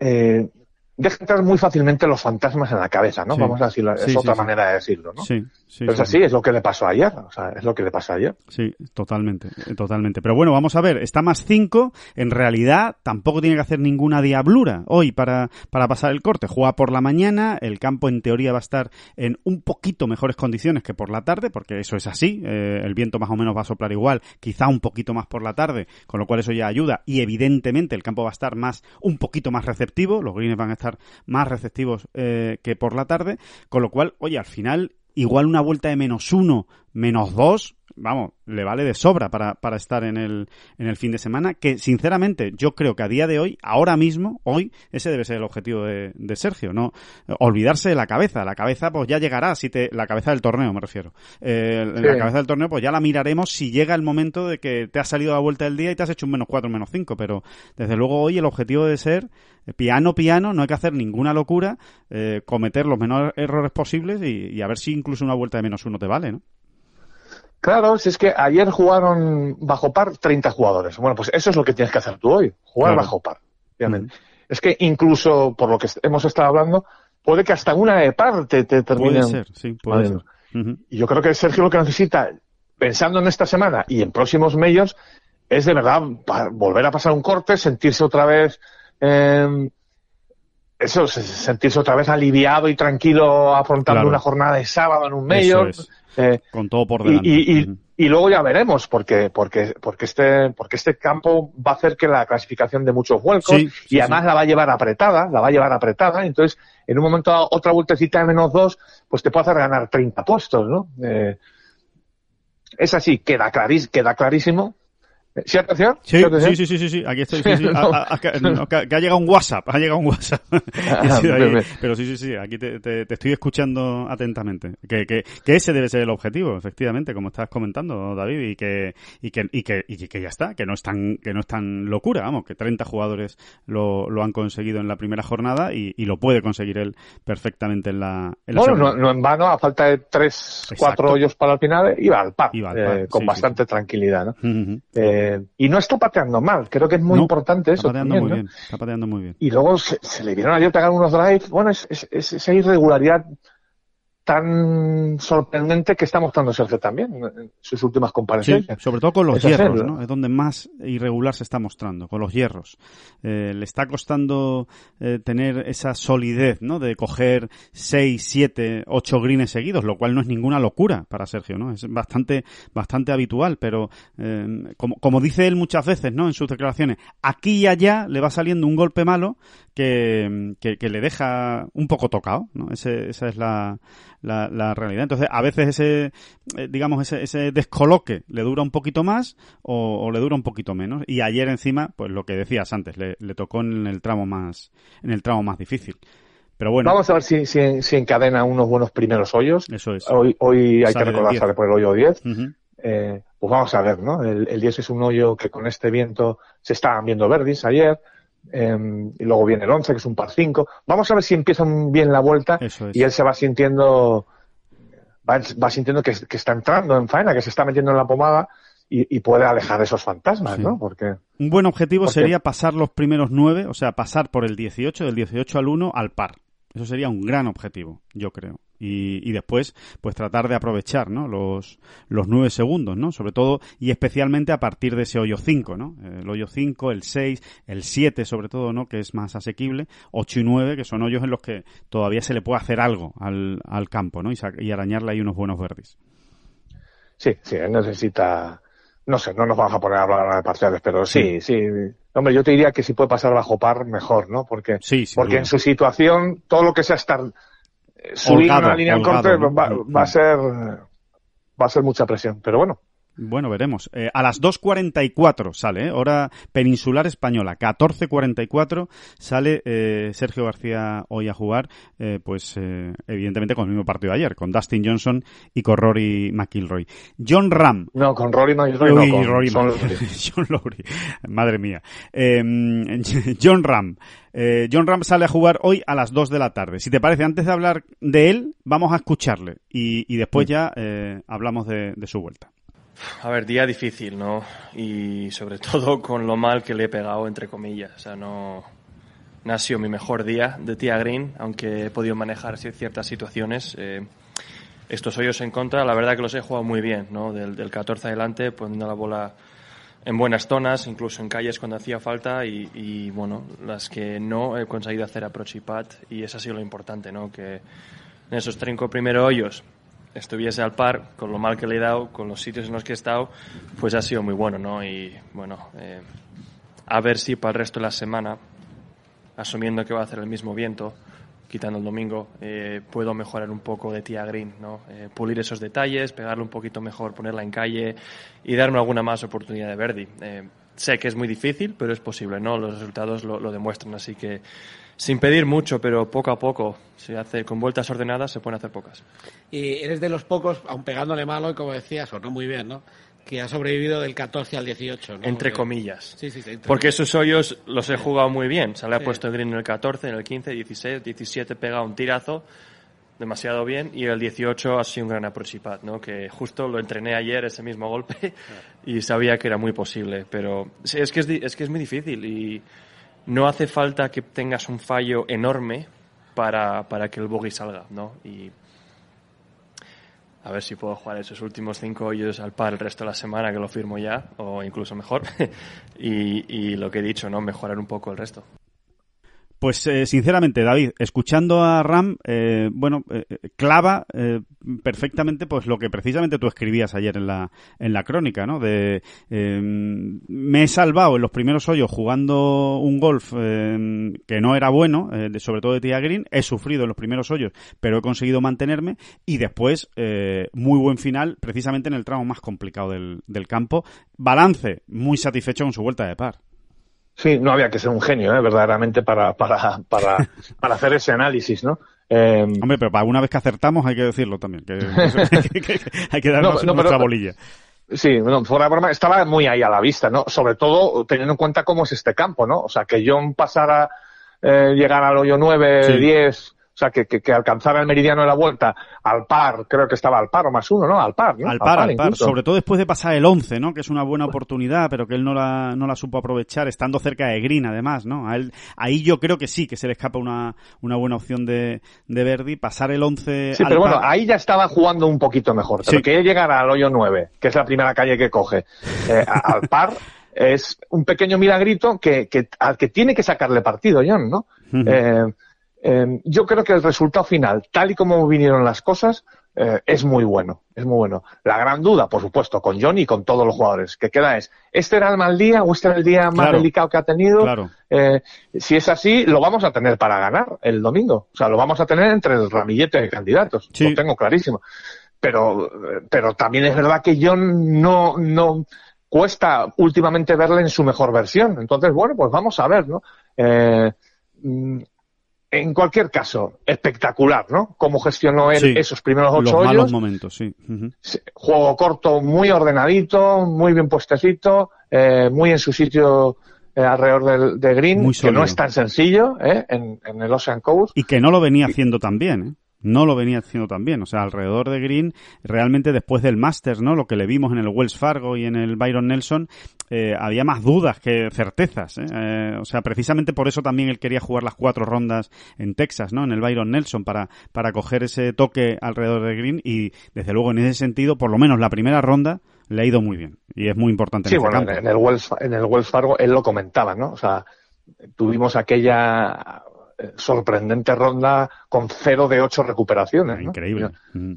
eh, entrar muy fácilmente los fantasmas en la cabeza, ¿no? Sí. Vamos a decirlo, Sí, es otra sí, manera de decirlo, ¿no? Sí, sí. Pero es sí, así, es lo que le pasó ayer, o sea, es lo que le pasó ayer. Sí, totalmente, totalmente. Pero bueno, vamos a ver, está más 5, en realidad tampoco tiene que hacer ninguna diablura hoy para, para pasar el corte. Juega por la mañana, el campo en teoría va a estar en un poquito mejores condiciones que por la tarde, porque eso es así, eh, el viento más o menos va a soplar igual, quizá un poquito más por la tarde, con lo cual eso ya ayuda y evidentemente el campo va a estar más, un poquito más receptivo, los greens van a estar más receptivos eh, que por la tarde, con lo cual, oye, al final igual una vuelta de menos uno, menos dos, vamos, le vale de sobra para, para estar en el, en el fin de semana, que sinceramente yo creo que a día de hoy, ahora mismo, hoy, ese debe ser el objetivo de, de Sergio, no olvidarse de la cabeza, la cabeza pues ya llegará, si te, la cabeza del torneo me refiero, eh, Sí. la cabeza del torneo pues ya la miraremos si llega el momento de que te has salido a la vuelta del día y te has hecho un menos cuatro, menos cinco, pero desde luego hoy el objetivo debe ser piano, piano, no hay que hacer ninguna locura, eh, cometer los menores errores posibles y, y a ver si incluso una vuelta de menos uno te vale, ¿no? Claro, si es que ayer jugaron bajo par 30 jugadores. Bueno, pues eso es lo que tienes que hacer tú hoy, jugar Claro. bajo par. obviamente. Es que incluso, por lo que hemos estado hablando, puede que hasta una de par te, te terminen. Puede ser, sí, puede ser. Y yo creo que Sergio lo que necesita, pensando en esta semana y en próximos medios, es de verdad volver a pasar un corte, sentirse otra vez, eh, eso, se- sentirse otra vez aliviado y tranquilo afrontando Claro. una jornada de sábado en un mayor. es. Eh, Con todo por delante. y, y, luego ya veremos, porque, porque, porque este, porque este campo va a hacer que la clasificación de muchos vuelcos, Sí, sí, y además la va a llevar apretada, la va a llevar apretada, entonces, en un momento dado, otra vueltecita de menos dos, pues te puede hacer ganar 30 puestos, ¿no? Eh, es así, queda, clarís, queda clarísimo. ¿Sí, atención? Sí, sí, sí, sí, sí, aquí estoy. Sí, sí. No. A- a- a- que, no, que- que ha llegado un WhatsApp, ha llegado un WhatsApp. Ah, pero sí, sí, sí, aquí te, te- te estoy escuchando atentamente. Que, que, que ese debe ser el objetivo, efectivamente, como estás comentando, David, y que, y que, y que, y que ya está, que no es tan, que no es tan locura, vamos, que 30 jugadores lo, lo han conseguido en la primera jornada y, y lo puede conseguir él perfectamente en la, en la Bueno, segunda. no, no en vano, a falta de tres, Exacto. cuatro hoyos para el final, iba al par, Iba al par, eh, con bastante tranquilidad, ¿no? Ujú, ujú. Eh, y no está pateando mal, creo que es muy No, importante Está eso pateando también, muy ¿no? bien, está pateando muy bien. Y luego se, se le vieron ayer pegar unos drives. Bueno, es, es- es esa irregularidad tan sorprendente que está mostrando Sergio también en sus últimas Sí, comparecencias. sobre todo con los Es hierros, ¿no? Es donde más irregular se está mostrando, con los hierros. Eh, le está costando eh, tener esa solidez, ¿no? De coger 6, 7, 8 greens seguidos, lo cual no es ninguna locura para Sergio, ¿no? Es bastante, bastante habitual, pero eh, como, como dice él muchas veces, ¿no? En sus declaraciones, aquí y allá le va saliendo un golpe malo que, que, que le deja un poco tocado, ¿no? Ese, esa es la, la, la realidad. Entonces, a veces ese, eh, digamos, ese, ese descoloque le dura un poquito más o, o le dura un poquito menos. Y ayer encima, pues lo que decías antes, le, le tocó en el tramo más, en el tramo más difícil. Pero bueno, Vamos a ver si, si, si encadena unos buenos primeros hoyos. eso es. Hoy, hoy hay Sale que recordar, 10. sale por el hoyo 10. Ujú. Eh, pues vamos a ver, ¿no? El, el 10 es un hoyo que con este viento se estaban viendo verdis ayer. Eh, y luego viene el 11, que es un par 5. Vamos a ver si empiezan bien la vuelta es. y él se va sintiendo va, va sintiendo que, que está entrando en faena, que se está metiendo en la pomada y, y puede alejar esos fantasmas, Sí. ¿no? Porque Un buen objetivo Porque- sería pasar los primeros nueve, o sea, pasar por el 18, del 18 al 1 al par. Eso sería un gran objetivo, yo creo. Y, y después, pues tratar de aprovechar, ¿no? Los, los nueve segundos, ¿no? Sobre todo y especialmente a partir de ese hoyo 5, ¿no? El hoyo 5, el 6, el 7 sobre todo, ¿no? Que es más asequible. 8 y 9, que son hoyos en los que todavía se le puede hacer algo al, al campo, ¿no? Y, y arañarle ahí unos buenos verdes. sí, sí, él necesita, no sé, no nos vamos a poner a hablar de parciales, pero sí, sí. Hombre, yo te diría que si puede pasar bajo par, mejor, ¿no? Porque, Sí, porque duda. en su situación, todo lo que sea estar subir Holgado, una línea holgado, corte va, va a ser va a ser mucha presión. Pero bueno, Bueno, veremos. Eh, a las 2.44 sale, ¿eh? hora peninsular española. 14.44 sale eh, Sergio García hoy a jugar, eh, pues eh, evidentemente con el mismo partido de ayer, con Dustin Johnson y con Rory McIlroy. John Ram. no, con Rory no, Rory no, con Rory Mc- Lowry. John Lowry. Madre mía. Eh, John Ram. John Ram sale a jugar hoy a las 2 de la tarde. Si te parece, antes de hablar de él, vamos a escucharle y, y después ya hablamos de, de su vuelta. A ver, día difícil, ¿no? Y sobre todo con lo mal que le he pegado, entre comillas. O sea, no, no ha sido mi mejor día de tía Green, aunque he podido manejar ciertas situaciones. Eh, estos hoyos en contra, la verdad que los he jugado muy bien, ¿no? Del, del 14 adelante, poniendo la bola en buenas zonas, incluso en calles cuando hacía falta y, y, bueno, las que no he conseguido hacer approach y pat y eso ha sido lo importante, ¿no? Que en esos cinco primeros hoyos estuviese al par con lo mal que le he dado, con los sitios en los que he estado, pues ha sido muy bueno, ¿no? Y bueno, eh, a ver si para el resto de la semana, asumiendo que va a hacer el mismo viento, quitando el domingo, eh, puedo mejorar un poco de tía green, ¿no? Eh, pulir esos detalles, pegarle un poquito mejor, ponerla en calle y darme alguna más oportunidad de Verdi. Sé que es muy difícil, pero es posible, ¿no? Los resultados lo, lo demuestran, así que sin pedir mucho, pero poco a poco. Se hace con vueltas ordenadas, se pueden hacer pocas. Y eres de los pocos, aun pegándole malo, y como decías, o no muy bien, ¿no? Que ha sobrevivido del 14 al 18, ¿no? Entre comillas. Sí, sí, sí. entre Porque esos hoyos los he jugado muy bien. Se le ha puesto el green en el 14, en el 15, 16, 17 pega un tirazo demasiado bien y el 18 ha sido un gran pad, ¿no? Que justo lo entrené ayer ese mismo golpe y sabía que era muy posible, pero es que es, es que es muy difícil y no hace falta que tengas un fallo enorme para, para que el bogey salga, ¿no? Y a ver si puedo jugar esos últimos cinco hoyos al par el resto de la semana, que lo firmo ya, o incluso mejor. y, y lo que he dicho, ¿no? Mejorar un poco el resto. Pues eh, sinceramente, David, escuchando a Ram, eh, bueno, eh, eh, clava perfectamente pues lo que precisamente tú escribías ayer en la en la crónica, ¿no? De me he salvado en los primeros hoyos jugando un golf que no era bueno, sobre todo de tía green, he sufrido en los primeros hoyos, pero he conseguido mantenerme y después muy buen final, precisamente en el tramo más complicado del, del campo. Balance muy satisfecho con su vuelta de par. Sí, no había que ser un genio, ¿eh? verdaderamente, para, para, para, para hacer ese análisis, ¿no? Eh, Hombre, pero para una vez que acertamos hay que decirlo también, que, que- que- que hay que darnos No, no, nuestra pero- bolilla. Sí, no, fuera de broma, estaba muy ahí a la vista, ¿no? Sobre todo teniendo en cuenta cómo es este campo, ¿no? O sea, que John pasara, eh, llegar al hoyo 9, Sí. 10, o sea, que, que, que alcanzara el meridiano de la vuelta al par, creo que estaba al par o más uno, ¿no? Al par, ¿no? Al par, al par. incluso. Sobre todo después de pasar el 11, ¿no? Que es una buena oportunidad, pero que él no la, no la supo aprovechar, estando cerca de Green, además, ¿no? A él, ahí yo creo que sí, que se le escapa una, una buena opción de, de Verdi. Pasar el 11 Sí, al pero bueno, par. ahí ya estaba jugando un poquito mejor. Pero Sí. que él llegara al hoyo 9, que es la primera calle que coge, eh, al par, es un pequeño milagrito que, que, al que tiene que sacarle partido, John, ¿no? Eh, eh, yo creo que el resultado final, tal y como vinieron las cosas, eh, es muy bueno, es muy bueno. La gran duda, por supuesto, con John y con todos los jugadores, que queda es, ¿este era el mal día o este era el día más delicado que ha tenido? Claro. Eh, si es así, lo vamos a tener para ganar el domingo. O sea, lo vamos a tener entre el ramillete de candidatos. Sí. Lo tengo clarísimo. Pero, pero también es verdad que John no, no cuesta últimamente verle en su mejor versión. Entonces, bueno, pues vamos a ver, ¿no? Eh, mm, en cualquier caso, espectacular, ¿no? Cómo gestionó él Sí. esos primeros Los ocho malos hoyos. momentos, sí. Juego corto muy ordenadito, muy bien puestecito, eh, muy en su sitio eh, alrededor del, de Green, Muy que no es tan sencillo ¿eh? en, en el Ocean Coast. Y que no lo venía haciendo tan bien, ¿eh? No lo venía haciendo tan bien. O sea, alrededor de Green, realmente después del Masters, ¿no? Lo que le vimos en el Wells Fargo y en el Byron Nelson, eh, había más dudas que certezas, ¿eh? Eh, O sea, precisamente por eso también él quería jugar las cuatro rondas en Texas, ¿no? En el Byron Nelson, para, para coger ese toque alrededor de Green. Y, desde luego, en ese sentido, por lo menos la primera ronda, le ha ido muy bien. Y es muy importante Sí, en este bueno, campo. en el, Wells, en el Wells Fargo él lo comentaba, ¿no? O sea, tuvimos aquella sorprendente ronda con cero de ocho recuperaciones. ¿no? Increíble. Mm.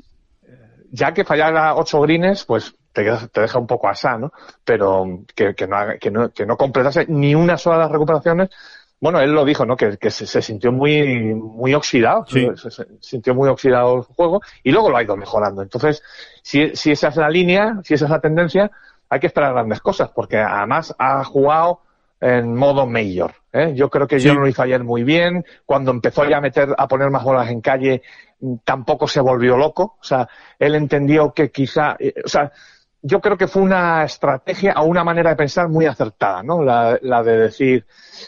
ya que fallara ocho greens, pues te, te deja un poco asá, ¿no? Pero que, que, no, que, no, que no completase ni una sola de las recuperaciones. Bueno, él lo dijo, ¿no? Que, que se, se sintió muy, muy oxidado, Sí. se, se sintió muy oxidado el juego y luego lo ha ido mejorando. Entonces, si, si esa es la línea, si esa es la tendencia, hay que esperar grandes cosas, porque además ha jugado en modo mayor. ¿Eh? Yo creo que Sí. John lo hizo ayer muy bien. Cuando empezó ya a meter, a poner más bolas en calle, mm, tampoco se volvió loco. O sea, él entendió que quizá, eh, o sea, yo creo que fue una estrategia o una manera de pensar muy acertada, ¿no? La, la de decir,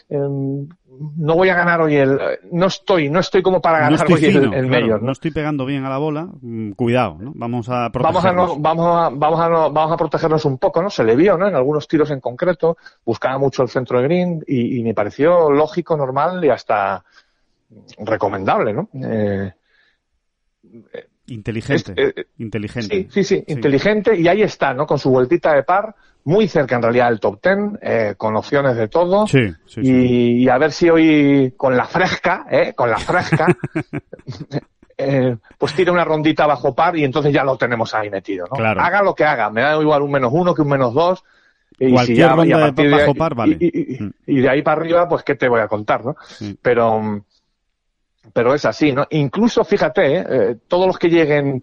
em, no voy a ganar hoy el, no estoy, no estoy como para ganar no hoy fino, el, el claro, mayor, ¿no? ¿no? estoy pegando bien a la bola, mm, cuidado, ¿no? Vamos a Vamos a, no, vamos, a, vamos, a no, vamos a protegernos un poco, ¿no? Se le vio, ¿no? En algunos tiros en concreto, buscaba mucho el centro de green y, y me pareció lógico, normal y hasta recomendable, ¿no? Eh, Inteligente, es- eh, inteligente. Sí, sí, sí, inteligente y ahí está, ¿no? Con su vueltita de par, muy cerca en realidad del top ten, eh, con opciones de todo. Sí, sí, y, y a ver si hoy con la fresca, ¿eh? Con la fresca, eh, pues tira una rondita bajo par y entonces ya lo tenemos ahí metido, ¿no? Claro. Haga lo que haga, me da igual un menos uno que un menos dos. Y Cualquier ya- y a ronda de bajo ahí- par vale. Y, Mm. y de ahí para arriba, pues qué te voy a contar, ¿no? Sí. Pero, pero es así, ¿no? Incluso, fíjate, ¿eh? Eh, todos los que lleguen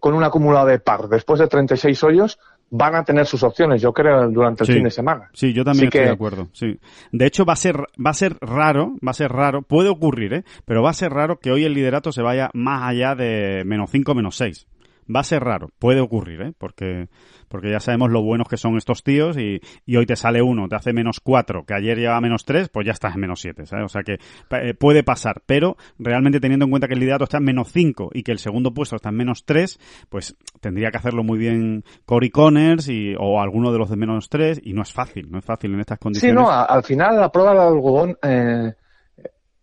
con un acumulado de par después de 36 hoyos van a tener sus opciones, yo creo, durante el Sí. fin de semana. Sí, yo también Así que- estoy de acuerdo. Sí. De hecho, va a ser, va a ser raro, va a ser raro, puede ocurrir, ¿eh? Pero va a ser raro que hoy el liderato se vaya más allá de menos 5, menos 6. Va a ser raro, puede ocurrir, ¿eh? Porque, porque ya sabemos lo buenos que son estos tíos y, y hoy te sale uno, te hace menos 4, que ayer llevaba menos 3, pues ya estás en menos 7, ¿sabes? O sea que eh, puede pasar, pero realmente teniendo en cuenta que el liderato está en menos 5 y que el segundo puesto está en menos 3, pues tendría que hacerlo muy bien Cory Connors y, o alguno de los de menos 3 y no es fácil, no es fácil en estas Sí, condiciones. no, a- al final la prueba del algodón eh,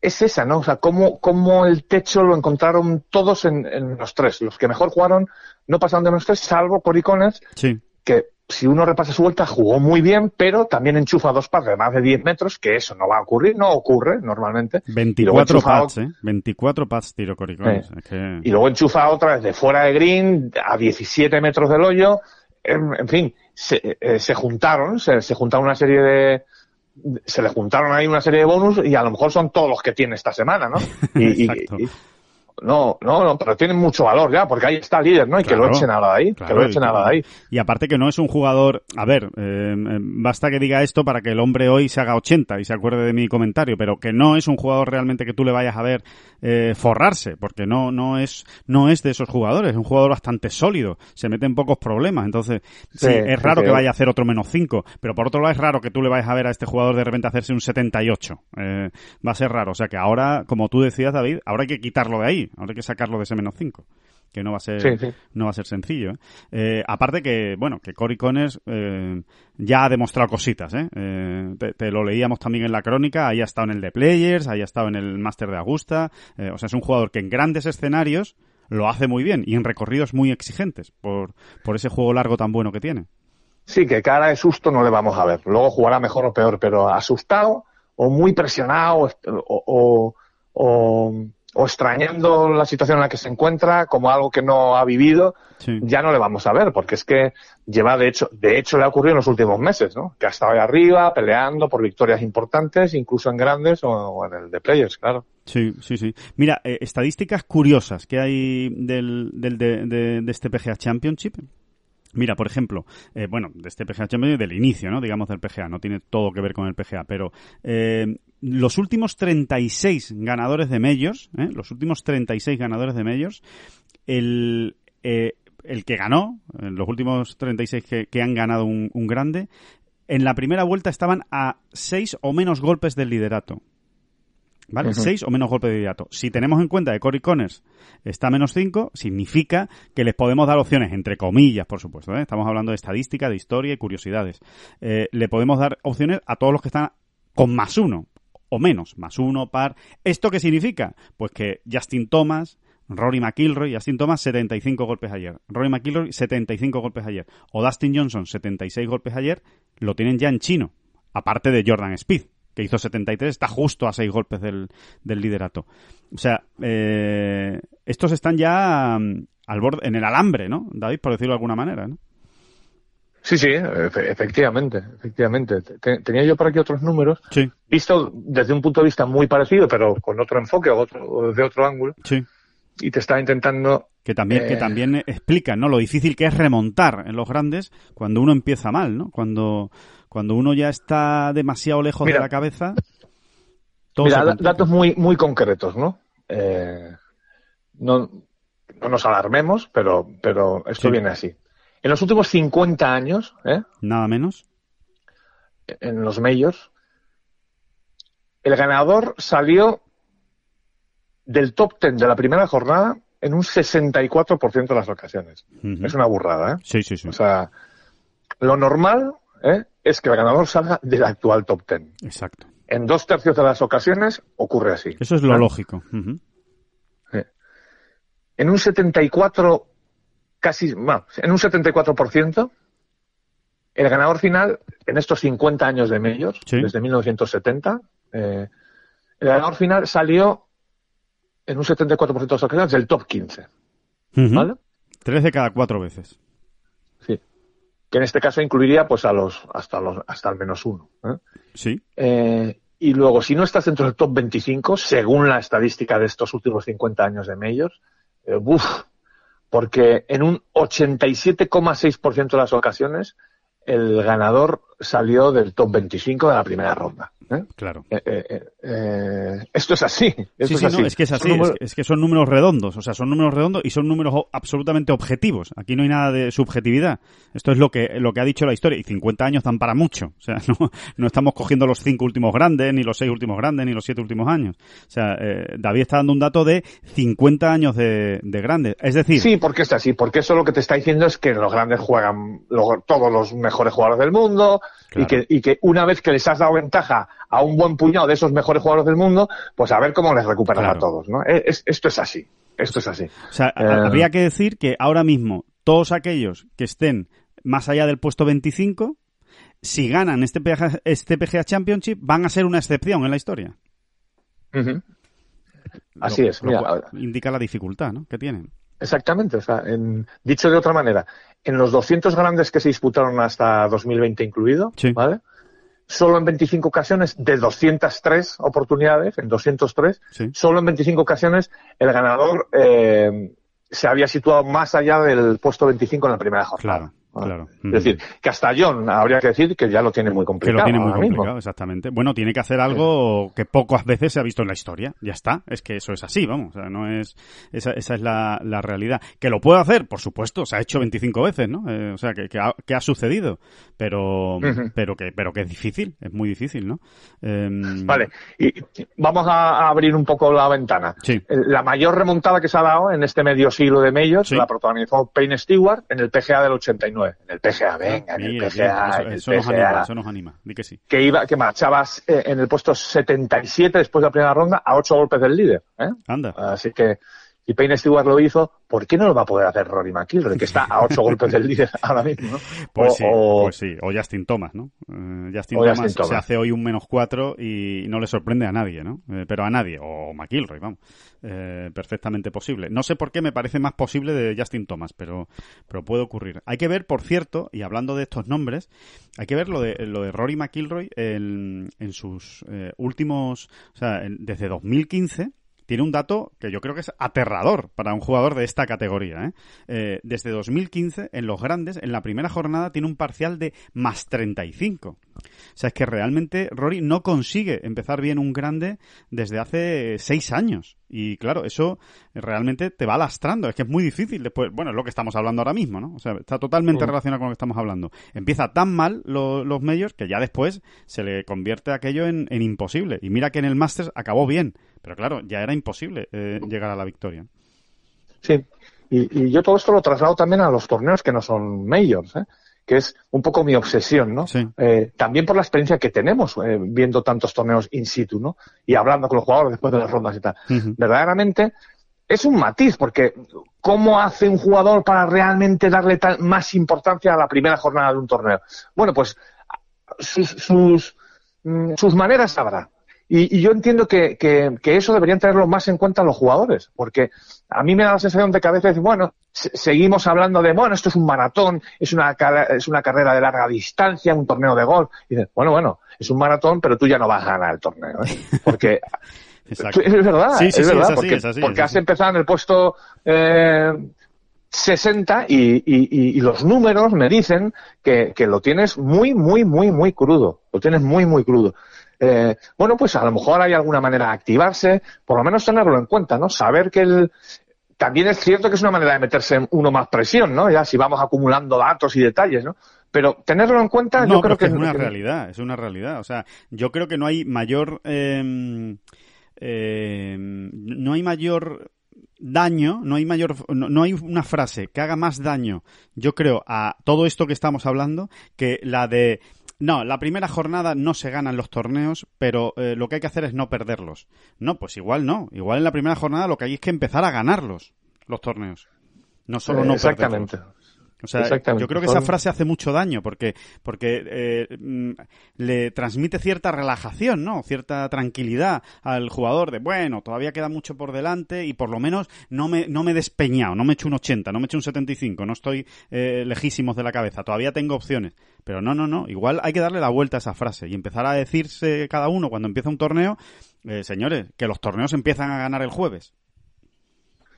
es esa, ¿no? O sea, cómo, cómo el techo lo encontraron todos en, en los tres. Los que mejor jugaron no pasaron de los tres, salvo Cory Connors, Sí, que si uno repasa su vuelta jugó muy bien, pero también enchufa dos pares de más de 10 metros, que eso no va a ocurrir, no ocurre normalmente. Y luego 24 enchufa pads, ¿eh? 24 pads tiro Cory Connors. Es que- y luego enchufa otra desde fuera de green, a 17 metros del hoyo. En, en fin, se, eh, se juntaron, se, se juntaron una serie de. Se le juntaron ahí una serie de bonus y a lo mejor son todos los que tiene esta semana, ¿no? Y, no, no, no, pero tienen mucho valor ya, porque ahí está el líder, ¿no? Y que lo echen ahora de ahí, que lo echen ahora de ahí. Y aparte que no es un jugador, a ver, eh, eh, basta que diga esto para que el hombre hoy se haga 80 y se acuerde de mi comentario, pero que no es un jugador realmente que tú le vayas a ver eh, forrarse, porque no no es no es de esos jugadores, es un jugador bastante sólido, se mete en pocos problemas, entonces sí, Sí, es raro sí. que vaya a hacer otro menos 5, pero por otro lado es raro que tú le vayas a ver a este jugador de repente hacerse un 78, eh, va a ser raro, o sea que ahora, como tú decías David, ahora hay que quitarlo de ahí, ahora hay que sacarlo de ese menos 5 que no va a ser Sí, sí. no va a ser sencillo. ¿eh? Eh, aparte que, bueno, que Cory Connors eh, ya ha demostrado cositas. te, te lo leíamos también en la crónica, ahí ha estado en el de Players, ahí ha estado en el Master de Augusta. o sea, es un jugador que en grandes escenarios lo hace muy bien y en recorridos muy exigentes por, por ese juego largo tan bueno que tiene. Sí, que cara de susto no le vamos a ver. Luego jugará mejor o peor, pero asustado o muy presionado o, o, o, o extrañando la situación en la que se encuentra como algo que no ha vivido, Sí. ya no le vamos a ver, porque es que lleva, de hecho, de hecho le ha ocurrido en los últimos meses, ¿no? Que ha estado ahí arriba peleando por victorias importantes, incluso en grandes o, o en el de Players, claro. Sí, sí, sí. Mira, eh, estadísticas curiosas que hay del, del de, de- de este PGA Championship. Mira, por ejemplo, eh, bueno, de este PGA Championship del inicio, ¿no? Digamos del PGA, no tiene todo que ver con el PGA, pero eh, los últimos 36 ganadores de Majors, ¿eh? los últimos 36 ganadores de Majors, el, eh, el que ganó, en los últimos 36 que, que han ganado un, un grande, en la primera vuelta estaban a 6 o menos golpes del liderato. ¿Vale? Ujú. 6 o menos golpes de liderato. Si tenemos en cuenta que Cory Connors está a menos 5, significa que les podemos dar opciones, entre comillas, por supuesto. ¿eh? Estamos hablando de estadística, de historia y curiosidades. Eh, le podemos dar opciones a todos los que están con más uno o menos, más uno, par. ¿Esto qué significa? Pues que Justin Thomas, Rory McIlroy, Justin Thomas 75 golpes ayer, Rory McIlroy 75 golpes ayer, o Dustin Johnson 76 golpes ayer, lo tienen ya en chino, aparte de Jordan Speed, que hizo 73, está justo a 6 golpes del, del liderato. O sea, eh, estos están ya mm, al borde, en el alambre, ¿no? David, por decirlo de alguna manera, ¿no? Sí, sí, efe- efectivamente, efectivamente. Te- Tenía yo por aquí otros números, Sí, visto desde un punto de vista muy parecido, pero con otro enfoque o, otro, o desde otro ángulo, sí. y te estaba intentando Que también, que Eh. también explican, ¿no? Lo difícil que es remontar en los grandes cuando uno empieza mal, ¿no? Cuando, cuando uno ya está demasiado lejos Mira. de la cabeza. Mira, datos muy, muy concretos, ¿no? Eh, no, no nos alarmemos, pero, pero esto Sí. viene así. En los últimos 50 años, ¿eh? Nada menos. en los majors, el ganador salió del top 10 de la primera jornada en un 64% de las ocasiones. Es una burrada, ¿eh? Sí, sí, sí. O sea, lo normal ¿eh? es que el ganador salga del actual top 10. Exacto. En dos tercios de las ocasiones ocurre así. Eso es lo ¿eh? lógico. Ujú. En un 74, casi, bueno, en un 74%, el ganador final, en estos 50 años de Majors, Sí. desde 1970, eh, el ganador final salió en un 74% de las ocasiones del top 15, Ujú. ¿vale? Tres de cada cuatro veces. Sí. Que en este caso incluiría pues a los, hasta los, hasta el menos uno. ¿eh? Sí. Eh, y luego, si no estás dentro del top 25, según la estadística de estos últimos 50 años de Majors, eh, ¡buf! Porque en un 87,6% de las ocasiones el ganador salió del top 25 de la primera ronda. ¿Eh? Claro. Eh, eh, esto es así. Esto Sí, es sí, así. no, es que es así, es, números- que- es que son números redondos, o sea, son números redondos y son números absolutamente objetivos. Aquí no hay nada de subjetividad. Esto es lo que, lo que ha dicho la historia. Y 50 años dan para mucho. O sea, no, no estamos cogiendo los cinco últimos grandes, ni los seis últimos grandes, ni los siete últimos años. O sea, David está dando un dato de 50 años de, de grandes. Es decir, Sí, porque es así, porque eso lo que te está diciendo es que los grandes juegan todos los mejores jugadores del mundo Claro. y, que, y que una vez que les has dado ventaja a un buen puñado de esos mejores jugadores del mundo, pues a ver cómo les recuperas Claro. a todos, ¿no? Eh, es- esto es así, esto es así. O sea, Eh, habría que decir que ahora mismo todos aquellos que estén más allá del puesto 25, si ganan este PGA, este PGA Championship, van a ser una excepción en la historia. Así Lo- es, lo mira, cual indica la dificultad ¿no? que tienen. Exactamente, o sea, en- dicho de otra manera, en los 200 grandes que se disputaron hasta 2020 incluido, Sí. ¿vale? Solo en 25 ocasiones, de 203 oportunidades, en 203, Sí. solo en 25 ocasiones el ganador eh, se había situado más allá del puesto 25 en la primera jornada. Claro. Claro. Es decir, que hasta John habría que decir que ya lo tiene muy Que complicado. lo tiene muy mismo. complicado, exactamente. Bueno, tiene que hacer algo que pocas veces se ha visto en la historia. Ya está. Es que eso es así, vamos. O sea, no es, esa, esa es la, la realidad. Que lo puede hacer, por supuesto. Se ha hecho 25 veces, ¿no? Eh, o sea, que, que, ha, que ha sucedido. Pero, pero que, pero que es difícil. Es muy difícil, ¿no? Em, Vale, y vamos a, abrir un poco la ventana. Sí. La mayor remontada que se ha dado en este medio siglo de Sí. la protagonizó Payne Stewart en el PGA del 89. En el PGA, venga, en el PGA, eso, eso nos anima, eso nos anima. Di que sí. Que iba, que marchabas eh, en el puesto 77 después de la primera ronda a ocho golpes del líder. ¿eh? Anda. Así que, si Payne Stewart lo hizo, ¿por qué no lo va a poder hacer Rory McIlroy, que está a ocho golpes del líder ahora mismo? ¿no? Pues O- sí, o- pues sí. O Justin Thomas, ¿no? Eh, Justin, Thomas Justin se hace hoy un menos cuatro y no le sorprende a nadie, ¿no? Eh, pero a nadie. O McIlroy, vamos. Eh, perfectamente posible. No sé por qué me parece más posible de Justin Thomas, pero, pero puede ocurrir. Hay que ver, por cierto, y hablando de estos nombres, hay que ver lo de, lo de Rory McIlroy en, en sus eh, últimos, o sea, en- desde 2015 tiene un dato que yo creo que es aterrador para un jugador de esta categoría. ¿eh? Eh, desde 2015, en los grandes, en la primera jornada, tiene un parcial de más 35. O sea, es que realmente Rory no consigue empezar bien un grande desde hace seis años. Y claro, eso realmente te va lastrando. Es que es muy difícil después. Bueno, es lo que estamos hablando ahora mismo, ¿no? O sea, está totalmente relacionado con lo que estamos hablando. Empieza tan mal lo- los medios que ya después se le convierte aquello en, en imposible. Y mira que en el Masters acabó bien. Pero claro, ya era imposible eh, llegar a la victoria. Sí, y, y yo todo esto lo traslado también a los torneos que no son majors, ¿eh? Que es un poco mi obsesión, ¿no? Sí. Eh, también por la experiencia que tenemos eh, viendo tantos torneos in situ, ¿no? Y hablando con los jugadores después de las rondas y tal. Verdaderamente es un matiz, porque ¿cómo hace un jugador para realmente darle tal- más importancia a la primera jornada de un torneo? Bueno, pues sus, sus, mm, sus maneras habrá. Y, y yo entiendo que, que, que eso deberían tenerlo más en cuenta los jugadores, porque a mí me da la sensación de que a veces, bueno, se- seguimos hablando de, bueno, esto es un maratón, es una, es una carrera de larga distancia, un torneo de golf. Y dices, bueno, bueno, es un maratón, pero tú ya no vas a ganar el torneo, ¿eh? porque Exacto. es verdad, Sí, sí, es sí, verdad, es así, porque, es así, porque es has empezado en el puesto eh, 60 y, y- y- y los números me dicen que, que lo tienes muy, muy, muy, muy crudo. Lo tienes muy, muy crudo. Eh, bueno, pues a lo mejor hay alguna manera de activarse, por lo menos tenerlo en cuenta, ¿no? Saber que el, también es cierto que es una manera de meterse uno más presión, ¿no? Ya si vamos acumulando datos y detalles, ¿no? Pero tenerlo en cuenta, no, yo creo que, es una realidad, es una realidad. O sea, yo creo que no hay mayor, eh, eh, no hay mayor daño, no hay mayor, no, hay una frase que haga más daño, yo creo, a todo esto que estamos hablando, que la de no, la primera jornada no se ganan los torneos, pero eh, lo que hay que hacer es no perderlos. No, pues igual no. Igual en la primera jornada lo que hay es que empezar a ganarlos, los torneos. No solo no Exactamente. O sea, yo creo que esa frase hace mucho daño porque, porque eh, mm, le transmite cierta relajación, ¿no? Cierta tranquilidad al jugador de, bueno, todavía queda mucho por delante y por lo menos no me, no me he despeñado, no me he hecho un 80, no me he hecho un 75, no estoy eh, lejísimos de la cabeza, todavía tengo opciones. Pero no, no, no, igual hay que darle la vuelta a esa frase y empezar a decirse cada uno cuando empieza un torneo, eh, señores, que los torneos empiezan a ganar el jueves.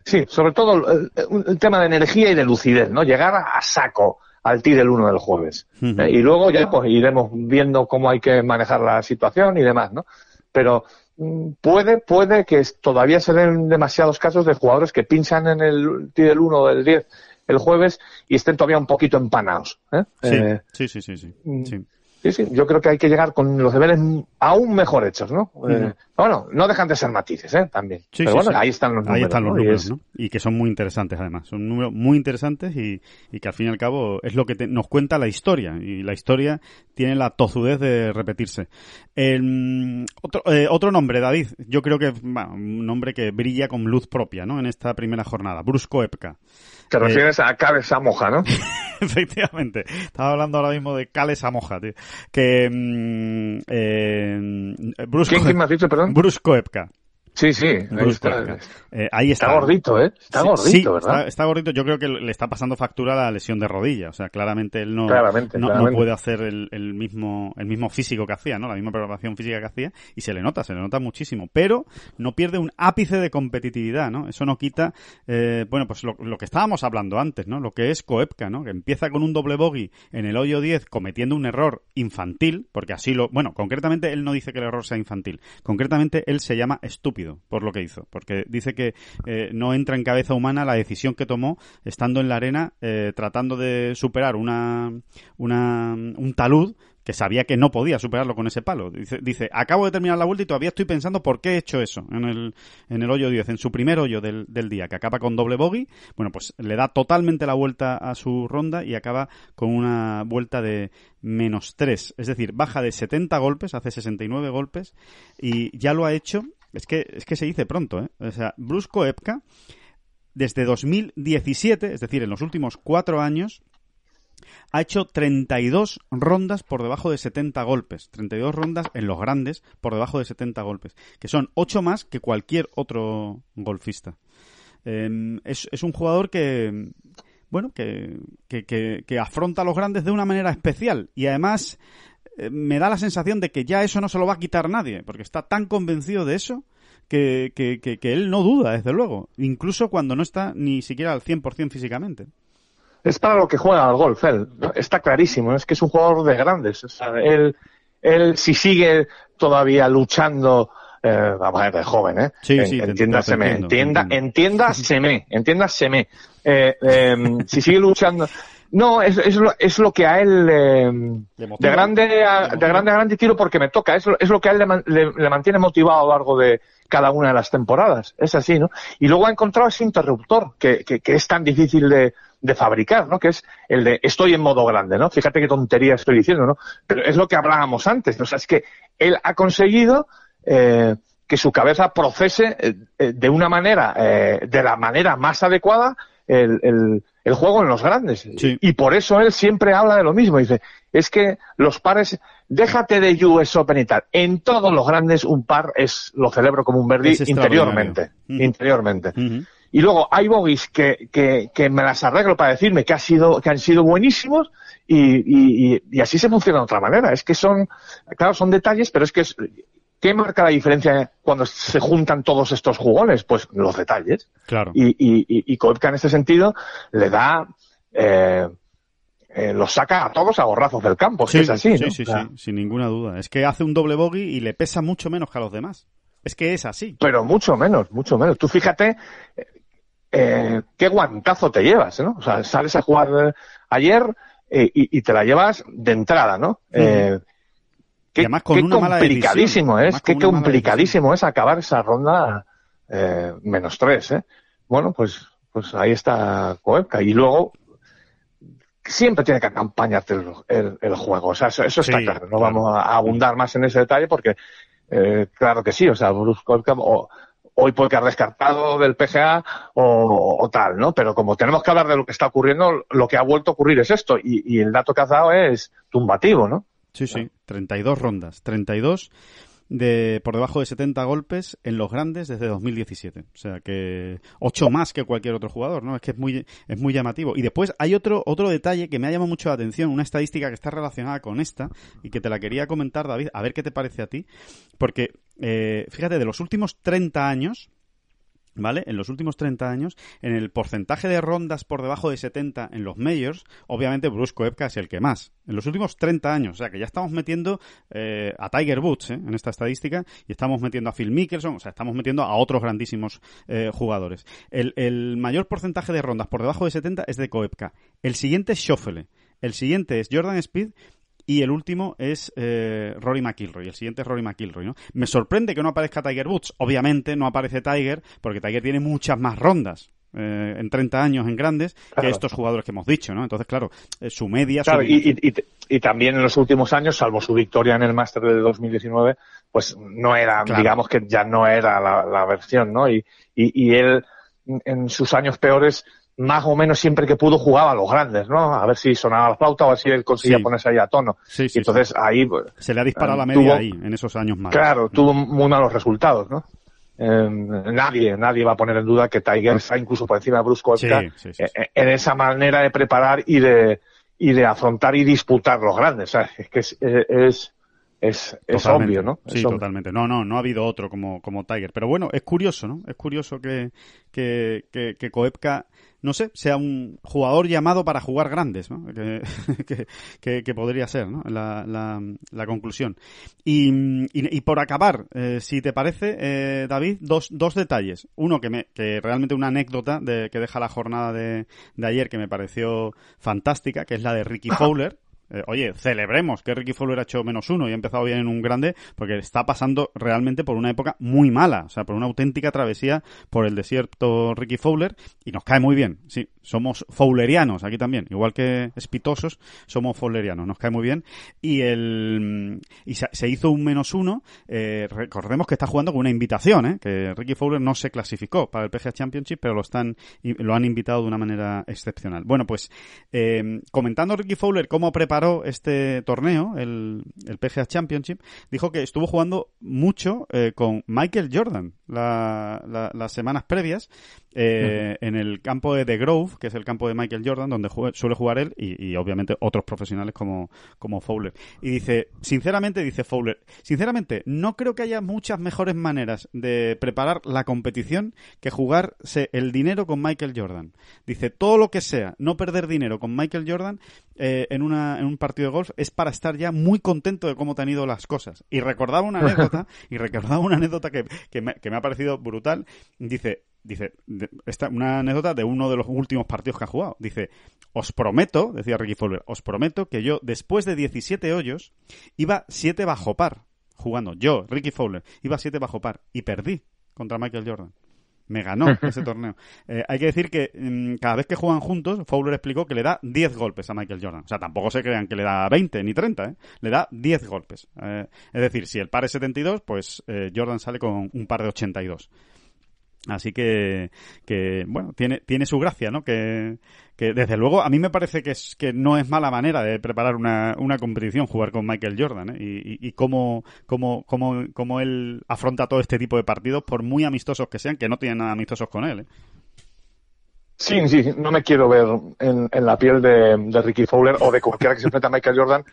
Sí, sobre todo el, tema de energía y de lucidez, ¿no? Llegar a, saco al TI del 1 del jueves. Eh, y luego ya pues iremos viendo cómo hay que manejar la situación y demás, ¿no? Pero mm, puede, puede que todavía se den demasiados casos de jugadores que pinchan en el TI del 1 o del 10 el jueves y estén todavía un poquito empanados. ¿eh? eh sí, sí, sí, sí, mm, sí. Sí, sí, yo creo que hay que llegar con los deberes aún mejor hechos, ¿no? Eh, bueno, no dejan de ser matices, ¿eh? También. Sí, Pero bueno, ahí están los números. Ahí están los números, ¿no? Y que son muy interesantes, además. Son números muy interesantes y, y que al fin y al cabo es lo que nos cuenta la historia. Y la historia tiene la tozudez de repetirse. El, otro, eh, otro nombre, David, yo creo que bueno, un nombre que brilla con luz propia, ¿no? En esta primera jornada. Brusco Epka. Te refieres a Cale Samoja, ¿no? Efectivamente. Estaba hablando ahora mismo de Cale Samoja, tío. Que. Mm, eh, Brusco, ¿Quién, me has dicho, perdón? Brusco Epka. Sí, sí, ahí está. Eh, ahí está. está. gordito, ¿eh? Está gordito, ¿verdad? Está, gordito. Yo creo que le está pasando factura la lesión de rodilla. O sea, claramente él no, no, puede hacer el, mismo, el mismo físico que hacía, ¿no? La misma preparación física que hacía. Y se le nota, se le nota muchísimo. Pero no pierde un ápice de competitividad, ¿no? Eso no quita, eh, bueno, pues lo, que estábamos hablando antes, ¿no? Lo que es Koepka, ¿no? Que empieza con un doble bogey en el hoyo 10 cometiendo un error infantil, porque así lo, bueno, concretamente él no dice que el error sea infantil. Concretamente él se llama estúpido por lo que hizo, porque dice que eh, no entra en cabeza humana la decisión que tomó estando en la arena eh, tratando de superar una, una, un talud que sabía que no podía superarlo con ese palo. Dice, dice, acabo de terminar la vuelta y todavía estoy pensando por qué he hecho eso en el, en el hoyo 10, en su primer hoyo del, del día, que acaba con doble bogey. Bueno, pues le da totalmente la vuelta a su ronda y acaba con una vuelta de menos 3. Es decir, baja de 70 golpes, hace 69 golpes y ya lo ha hecho es que, es que se dice pronto, ¿eh? O sea, Brusco Epka, desde 2017, es decir, en los últimos cuatro años, ha hecho 32 rondas por debajo de 70 golpes. 32 rondas en los grandes por debajo de 70 golpes. Que son 8 más que cualquier otro golfista. Em, es, es, un jugador que, bueno, que, que, que, afronta a los grandes de una manera especial. Y además eh, me da la sensación de que ya eso no se lo va a quitar nadie, porque está tan convencido de eso que, que, que, él no duda, desde luego, incluso cuando no está ni siquiera al 100% físicamente. Es para lo que juega al golf, él. Está clarísimo, es que es un jugador de grandes. O sea, él, él si sigue todavía luchando eh, vamos a ver, de joven, ¿eh? Sí, sí, entiéndaseme, entienda, entiéndaseme, entiéndaseme. Eh, eh, si sigue luchando, no, es, es, lo, es lo que a él de grande a, de grande a grande tiro porque me toca. Es lo, es lo que a él le, le, mantiene motivado a lo largo de cada una de las temporadas. Es así, ¿no? Y luego ha encontrado ese interruptor que, que, que es tan difícil de, de, fabricar, ¿no? Que es el de estoy en modo grande, ¿no? Fíjate qué tontería estoy diciendo, ¿no? Pero es lo que hablábamos antes. ¿no? O sea, es que él ha conseguido eh, que su cabeza procese eh, eh, de una manera, eh, de la manera más adecuada el, el, el juego en los grandes. Y por eso él siempre habla de lo mismo. Dice, es que los pares, déjate de US Open y tal. En todos los grandes un par es, lo celebro como un verdi interiormente. Interiormente. Y luego hay bogies que, que, que, me las arreglo para decirme que, ha sido, que han sido buenísimos y, y, y, así se funciona de otra manera. Es que son, claro, son detalles, pero es que es, ¿Qué marca la diferencia cuando se juntan todos estos jugones? Pues los detalles. Claro. Y, y, y, en este sentido le da, eh, eh, los saca a todos a gorrazos del campo, sí, es así, sí, sí, sí, sin ninguna duda. Es que hace un doble bogey y le pesa mucho menos que a los demás. Es que es así. Pero mucho menos, mucho menos. Tú fíjate, eh, qué guantazo te llevas, ¿no? O sea, sales a jugar ayer eh, y, y, te la llevas de entrada, ¿no? Eh, qué, además con qué una mala complicadísimo decisión. es, qué complicadísimo es acabar esa ronda eh, menos tres, ¿eh? Bueno, pues, pues ahí está Koepka. Y luego, siempre tiene que acompañarte el, el, el juego. O sea, eso, eso está Sí, claro. No claro. vamos a abundar más en ese detalle porque, eh, claro que sí. O sea, Bruce Koepka o- hoy puede quedar descartado del PGA o, o tal, ¿no? Pero como tenemos que hablar de lo que está ocurriendo, lo que ha vuelto a ocurrir es esto. Y, y el dato que has dado es tumbativo, ¿no? Sí, sí, 32 rondas, 32 de por debajo de 70 golpes en los grandes desde 2017. O sea que 8 más que cualquier otro jugador, ¿no? Es que es muy es muy llamativo. Y después hay otro otro detalle que me ha llamado mucho la atención, una estadística que está relacionada con esta y que te la quería comentar David, a ver qué te parece a ti, porque eh, fíjate de los últimos 30 años ¿Vale? En los últimos 30 años, en el porcentaje de rondas por debajo de 70 en los majors, obviamente Bruce Koepka es el que más. En los últimos 30 años, o sea que ya estamos metiendo eh, a Tiger Woods ¿eh? en esta estadística y estamos metiendo a Phil Mickelson, o sea, estamos metiendo a otros grandísimos eh, jugadores. El, el mayor porcentaje de rondas por debajo de 70 es de Koepka. El siguiente es Schauffele. El siguiente es Jordan Speed y el último es eh, Rory McIlroy. El siguiente es Rory McIlroy, ¿no? Me sorprende que no aparezca Tiger Woods. Obviamente no aparece Tiger porque Tiger tiene muchas más rondas. eh, en 30 años en grandes que estos jugadores que hemos dicho, ¿no? Entonces, claro, eh, su media... Claro, su- y, y, y, y también en los últimos años, salvo su victoria en el Máster de 2019, pues no era, Claro. digamos que ya no era la, la versión, ¿no? Y, y él, en sus años peores, más o menos siempre que pudo jugaba a los grandes, ¿no? A ver si sonaba la flauta o a ver si él conseguía Sí. ponerse ahí a tono. Sí, sí, y entonces ahí, pues, Se le ha disparado la eh, media tuvo- ahí, en esos años malos. claro, tuvo muy malos resultados, ¿no? Eh, nadie, nadie va a poner en duda que Tiger está incluso por encima de Bruce Koepka eh, eh, en esa manera de preparar y de y de afrontar y disputar los grandes. O sea, es que es, es, es, es obvio, ¿no? Sí, obvio. totalmente. No, no, no ha habido otro como, como Tiger. Pero bueno, es curioso, ¿no? Es curioso que, que, que, que Koepka, no sé, sea un jugador llamado para jugar grandes, ¿no? Que, que, que- que podría ser, ¿no? La, la, la conclusión. Y, y, y por acabar, eh, si te parece, eh, David, dos, dos detalles. Uno que me, que realmente una anécdota de, que deja la jornada de, de ayer que me pareció fantástica, que es la de Ricky Fowler. Eh, oye, celebremos que Ricky Fowler ha hecho menos uno y ha empezado bien en un grande, porque está pasando realmente por una época muy mala, o sea, por una auténtica travesía por el desierto Ricky Fowler, y nos cae muy bien. Sí, somos fowlerianos aquí también, igual que espitosos, somos fowlerianos, nos cae muy bien. Y el y se, hizo un menos uno, eh, recordemos que está jugando con una invitación, ¿eh? que Ricky Fowler no se clasificó para el PGA Championship, pero lo están lo han invitado de una manera excepcional. Bueno, pues eh, comentando Ricky Fowler cómo preparó este torneo, el, el PGA Championship, dijo que estuvo jugando mucho eh, con Michael Jordan la- la- las semanas previas eh, en el campo de The Grove, que es el campo de Michael Jordan, donde suele jugar él y, y obviamente otros profesionales como, como Fowler. Y dice, sinceramente, dice Fowler, sinceramente, no creo que haya muchas mejores maneras de preparar la competición que jugarse el dinero con Michael Jordan. Dice, todo lo que sea no perder dinero con Michael Jordan eh, en, una, en un partido de golf es para estar ya muy contento de cómo te han ido las cosas. Y recordaba una anécdota, y recordaba una anécdota que, que, me, que me ha parecido brutal. Dice, dice, esta, una anécdota de uno de los últimos partidos que ha jugado. Dice, os prometo, decía Ricky Fowler, os prometo que yo, después de 17 hoyos, iba 7 bajo par jugando. Yo, Ricky Fowler, iba 7 bajo par y perdí contra Michael Jordan. Me ganó ese torneo. Eh, hay que decir que mm, cada vez que juegan juntos, Fowler explicó que le da 10 golpes a Michael Jordan. O sea, tampoco se crean que le da 20 ni 30, ¿eh? Le da 10 golpes. Eh, es decir, si el par es 72, pues eh, Jordan sale con un par de 82. Así que, que bueno, tiene, tiene su gracia, ¿no? Que, que desde luego a mí me parece que, es, que no es mala manera de preparar una, una competición jugar con Michael Jordan, ¿eh? Y, y, y cómo, cómo, cómo, cómo él afronta todo este tipo de partidos, por muy amistosos que sean, que no tienen nada amistosos con él, ¿eh? Sí, sí, no me quiero ver en, la piel de, de Ricky Fowler o de cualquiera que se enfrenta a Michael Jordan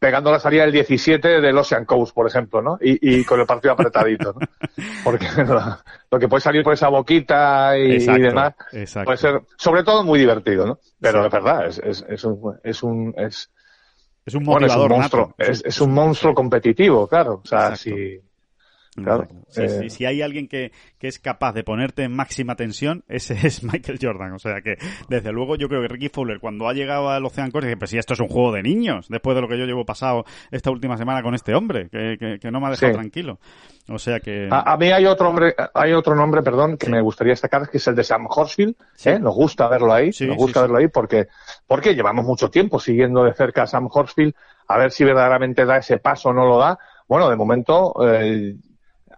pegando la salida del 17 del Ocean Coast, por ejemplo, ¿no? Y, y con el partido apretadito, ¿no? Porque lo, lo que puede salir por esa boquita y, demás exacto. puede ser, sobre todo, muy divertido, ¿no? Pero Sí. es verdad, es, es, es un, es un, es, Es un bueno, es un motivador monstruo, nato. es, es un monstruo competitivo, claro. O sea, Exacto. si, Claro. Sí, Eh, sí, si hay alguien que, que es capaz de ponerte en máxima tensión, ese es Michael Jordan. O sea que, desde luego, yo creo que Ricky Fowler, cuando ha llegado al Ocean Course, dice, pues si esto es un juego de niños, después de lo que yo llevo pasado esta última semana con este hombre, que, que, que no me ha dejado Sí. tranquilo. O sea que... A, a mí hay otro hombre, hay otro nombre, perdón, que me gustaría destacar, que es el de Sam Horsfield. Sí. ¿eh? Nos gusta verlo ahí, Sí, nos gusta sí. verlo ahí porque, porque llevamos mucho tiempo siguiendo de cerca a Sam Horsfield, a ver si verdaderamente da ese paso o no lo da. Bueno, de momento, eh,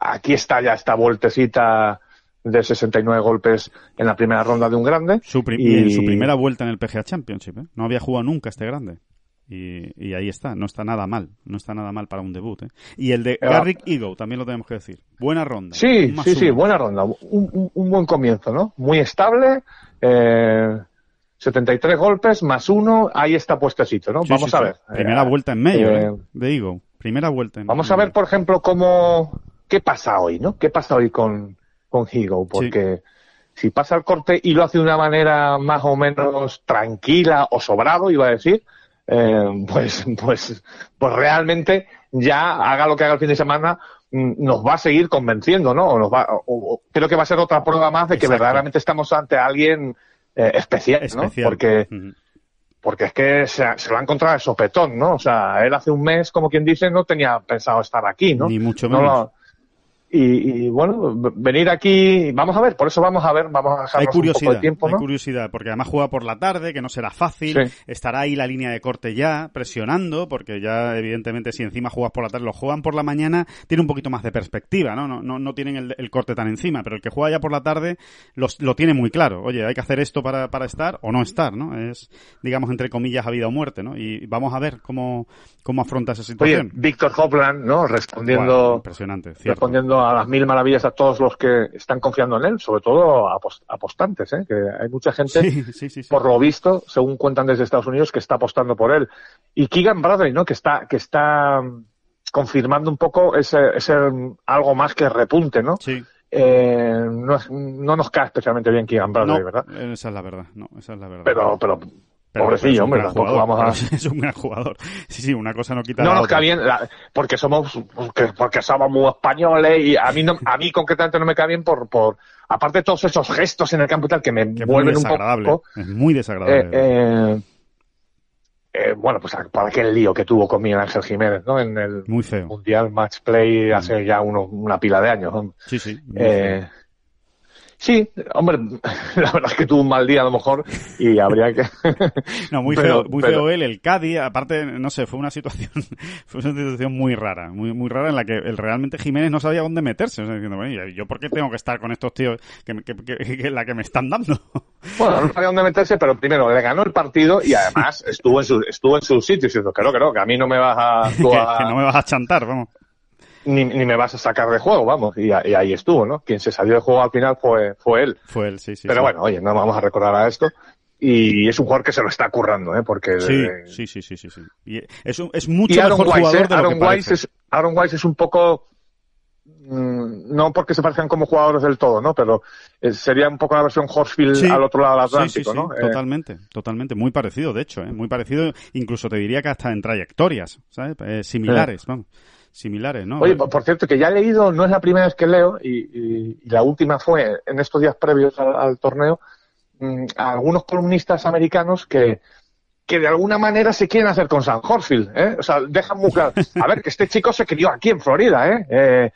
aquí está ya esta vueltecita de 69 golpes en la primera ronda de un grande. Su y- en su primera vuelta en el PGA Championship, ¿eh? No había jugado nunca este grande. Y, y ahí está, no está nada mal, no está nada mal para un debut, ¿eh? Y el de Ah. Garrick Ego, también lo tenemos que decir. Buena ronda. Sí, sí, sí, buena ronda. Un, un- un buen comienzo, ¿no? Muy estable. Eh, 73 golpes más uno, ahí está puestecito, ¿no? Sí, vamos sí, a ver. Primera Eh, vuelta en medio, eh, ¿eh? De Ego. Primera vuelta en Vamos a ver, por ejemplo, cómo, qué pasa hoy, ¿no? ¿Qué pasa hoy con, con Higo? Porque si pasa el corte y lo hace de una manera más o menos tranquila o sobrado, iba a decir, eh, pues, pues, pues realmente ya haga lo que haga el fin de semana, mm, nos va a seguir convenciendo, ¿no? O nos va, o- o- creo que va a ser otra prueba más de que Exacto. verdaderamente estamos ante alguien eh, especial, ¿no? Especial. Porque, porque es que se, se lo ha encontrado de sopetón, ¿no? O sea, él hace un mes, como quien dice, no tenía pensado estar aquí, ¿no? Ni mucho No menos. lo- y, y, bueno, venir aquí, vamos a ver, por eso vamos a ver, vamos a Hay dejarnos un poco curiosidad, de tiempo, hay ¿no? curiosidad, porque además juega por la tarde, que no será fácil, Sí. estará ahí la línea de corte ya, presionando, porque ya evidentemente si encima juegas por la tarde, lo juegan por la mañana, tiene un poquito más de perspectiva, ¿no? No, no, no tienen el, el corte tan encima, pero el que juega ya por la tarde los- lo tiene muy claro. Oye, hay que hacer esto para, para estar o no estar, ¿no? Es, digamos, entre comillas, a vida o muerte, ¿no? Y vamos a ver cómo, cómo afronta esa Oye, situación. Víctor Hopland, ¿no? Respondiendo, impresionante, cierto. respondiendo a las mil maravillas a todos los que están confiando en él, sobre todo apos- apostantes, ¿eh? Que hay mucha gente Sí, sí, sí. sí. por lo visto, según cuentan desde Estados Unidos, que está apostando por él. Y Keegan Bradley, ¿no? Que está, que está confirmando un poco ese, ese algo más que repunte, ¿no? Sí. Eh, no, no nos cae especialmente bien Keegan Bradley, No, ¿verdad? esa es la verdad, no, esa es la verdad. Pero, pero, Pero- hombre, tampoco vamos a... Es un gran jugador. Sí, sí, una cosa no quita No nos cae bien, la- porque somos, porque, porque somos muy españoles y a mí no, a mí concretamente no me cae bien por, por, aparte de todos esos gestos en el campo y tal que me Que vuelven un desagradable. poco, Es muy eh, desagradable. eh, eh, bueno, pues para aquel lío que tuvo con Miguel Ángel Jiménez, ¿no? En el muy feo. Mundial Match Play hace ya uno- una pila de años. ¿no? Sí, sí. muy Eh, sí, hombre, la verdad es que tuvo un mal día a lo mejor y habría que... No, muy Pero- feo, muy pero- feo él, el Cádiz, aparte, no sé, fue una situación, fue una situación muy rara, muy, muy rara en la que el, realmente Jiménez no sabía dónde meterse, o sea, diciendo, bueno, ¿y yo por qué tengo que estar con estos tíos que, que, que- que la que me están dando? Bueno, no sabía dónde meterse, pero primero le ganó el partido y además estuvo en su, estuvo en su sitio diciendo que no, que no, que a mí no me vas a, a- que no me vas a chantar, vamos. Ni, ni me vas a sacar de juego, vamos. Y, a- y ahí estuvo, ¿no? Quien se salió de juego al final fue, fue él. Fue él, sí, sí. pero sí. bueno, oye, no vamos a recordar a esto. Y es un jugador que se lo está currando, ¿eh? Porque Sí, eh, sí, sí, sí, sí, sí. Y es, un- es mucho y Aaron mejor Wise, jugador ¿eh? de lo Aaron que Wise parece. es Aaron Wise es un poco mm, no porque se parezcan como jugadores del todo, ¿no? Pero eh, sería un poco la versión Horsfield Sí. al otro lado del Atlántico, sí, sí, ¿no? Eh, totalmente, totalmente, muy parecido, de hecho, ¿eh? muy parecido, incluso te diría que hasta en trayectorias, ¿sabes? Eh, similares, vamos, similares, ¿no? Oye, por, cierto, que ya he leído, no es la primera vez que leo, y, la última fue en estos días previos al, torneo, mm, a algunos columnistas americanos que, que de alguna manera se quieren hacer con San Horsfield, ¿eh? O sea, dejan muy claro, a ver, que este chico se crió aquí en Florida, ¿eh? Eh,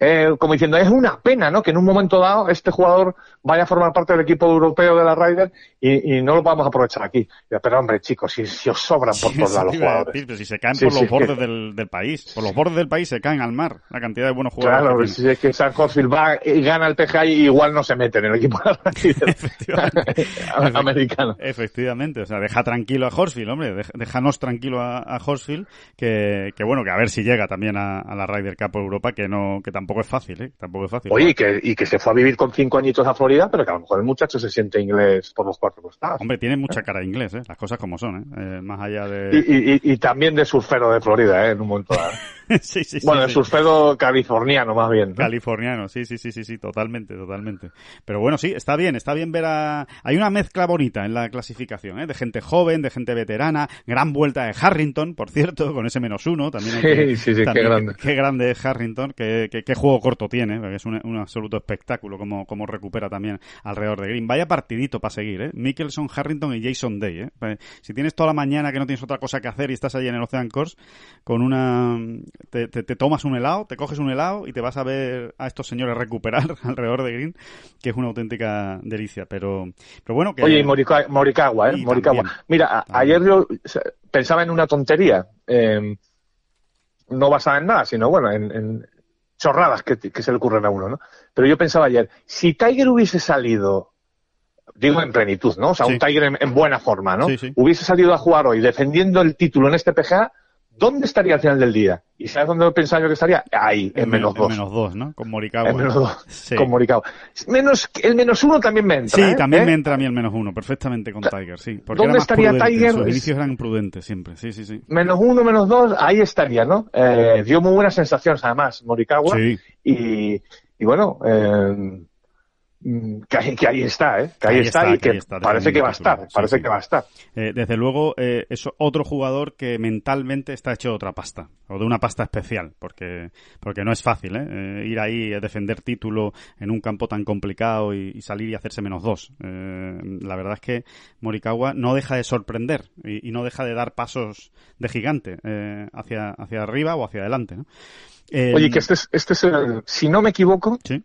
eh, como diciendo, es una pena, ¿no? Que en un momento dado este jugador vaya a formar parte del equipo europeo de la Ryder y, y no lo vamos a aprovechar aquí. Pero hombre, chicos, si, si os sobran por Sí, todos lados los jugadores. decir, pero si se caen Sí, por los es bordes que- del, del país, por los bordes del país se caen al mar, la cantidad de buenos jugadores. Claro, que si es que San Horsfield va y gana el PGA y igual no se mete en el equipo de la Efectivamente. Ryder americano. Efectivamente, o sea, deja tranquilo a Horsfield, hombre, dej- déjanos tranquilo a, a Horsfield, que, que bueno, que a ver si llega también a, a la Ryder Cup Europa, que no, que tampoco es fácil, ¿eh? Tampoco es fácil. Oye, y que, y que se fue a vivir con cinco añitos a Florida, pero que a lo mejor el muchacho se siente inglés por los cuatro costados. Hombre, tiene mucha cara de inglés, ¿eh? Las cosas como son, ¿eh? Eh, más allá de... y, y- y también de surfero de Florida, ¿eh? En un momento dado. sí, sí, sí. Bueno, de sí. surfero californiano, más bien. ¿no? Californiano, sí, sí, sí, sí, sí, totalmente, totalmente. Pero bueno, sí, está bien, está bien ver a... Hay una mezcla bonita en la clasificación, ¿eh? De gente joven, de gente veterana, gran vuelta de Harrington, por cierto, con ese menos uno, también hay que- Sí, sí, sí, qué grande. Qué grande es Harrington, qué, qué- qué juego corto tiene, porque es un, absoluto espectáculo como, como recupera también alrededor de Green. Vaya partidito para seguir, ¿eh? Mickelson, Harrington y Jason Day, ¿eh? Pues, si tienes toda la mañana que no tienes otra cosa que hacer y estás allí en el Ocean Course, con una... Te, te, tomas un helado, te coges un helado y te vas a ver a estos señores recuperar alrededor de Green, que es una auténtica delicia. Pero, pero bueno, que... Oye, y Morikawa, ¿eh? Morikawa. Mira, ayer yo pensaba en una tontería. Eh, no basada en nada, sino bueno, en, chorradas que, se le ocurren a uno, ¿no? Pero yo pensaba ayer, si Tiger hubiese salido, digo en plenitud, ¿no? O sea, un Tiger en, buena forma, ¿no? Hubiese salido a jugar hoy defendiendo el título en este PGA, ¿dónde estaría al final del día? ¿Y sabes dónde pensaba yo que estaría? Ahí, en, menos dos. En menos dos, ¿no? Con Morikawa. En menos dos, con Morikawa. Menos, el menos uno también me entra. Sí, ¿eh? también ¿Eh? me entra a mí el menos uno, perfectamente con Tiger, sí. Porque ¿Dónde estaría Tiger? Sus inicios eran prudentes siempre, sí, sí, sí. Menos uno, menos dos, ahí estaría, ¿no? Eh, dio muy buenas sensaciones además, Morikawa. Sí. Y, y bueno, eh, Mm, que, ahí está, ¿eh? Que ahí, está, y que parece que va a estar, parece que va a estar. desde luego eh, es otro jugador que mentalmente está hecho de otra pasta, o de una pasta especial, porque porque no es fácil, ¿eh? eh ir ahí a defender título en un campo tan complicado y, salir y hacerse menos dos. Eh, la verdad es que Morikawa no deja de sorprender y, no deja de dar pasos de gigante hacia hacia arriba o hacia adelante, ¿no? Oye, que este es, este es el, si no me equivoco, ¿Sí?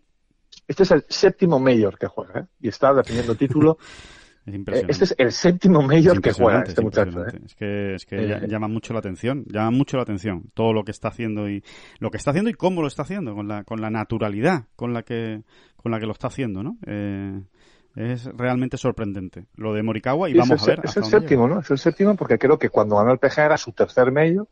Este es el séptimo mayor que juega, ¿eh? Y está defendiendo título. Eh, este es el séptimo mayor que juega este muchacho. ¿eh? Es que, es que eh, llama mucho la atención, llama mucho la atención todo lo que está haciendo y lo que está haciendo y cómo lo está haciendo, con la, con la naturalidad con la que, con la que lo está haciendo, ¿no? es realmente sorprendente. Lo de Morikawa y vamos a ver. Es el séptimo, ¿no? Es el séptimo porque creo que cuando ganó el PGA era su tercer mayor.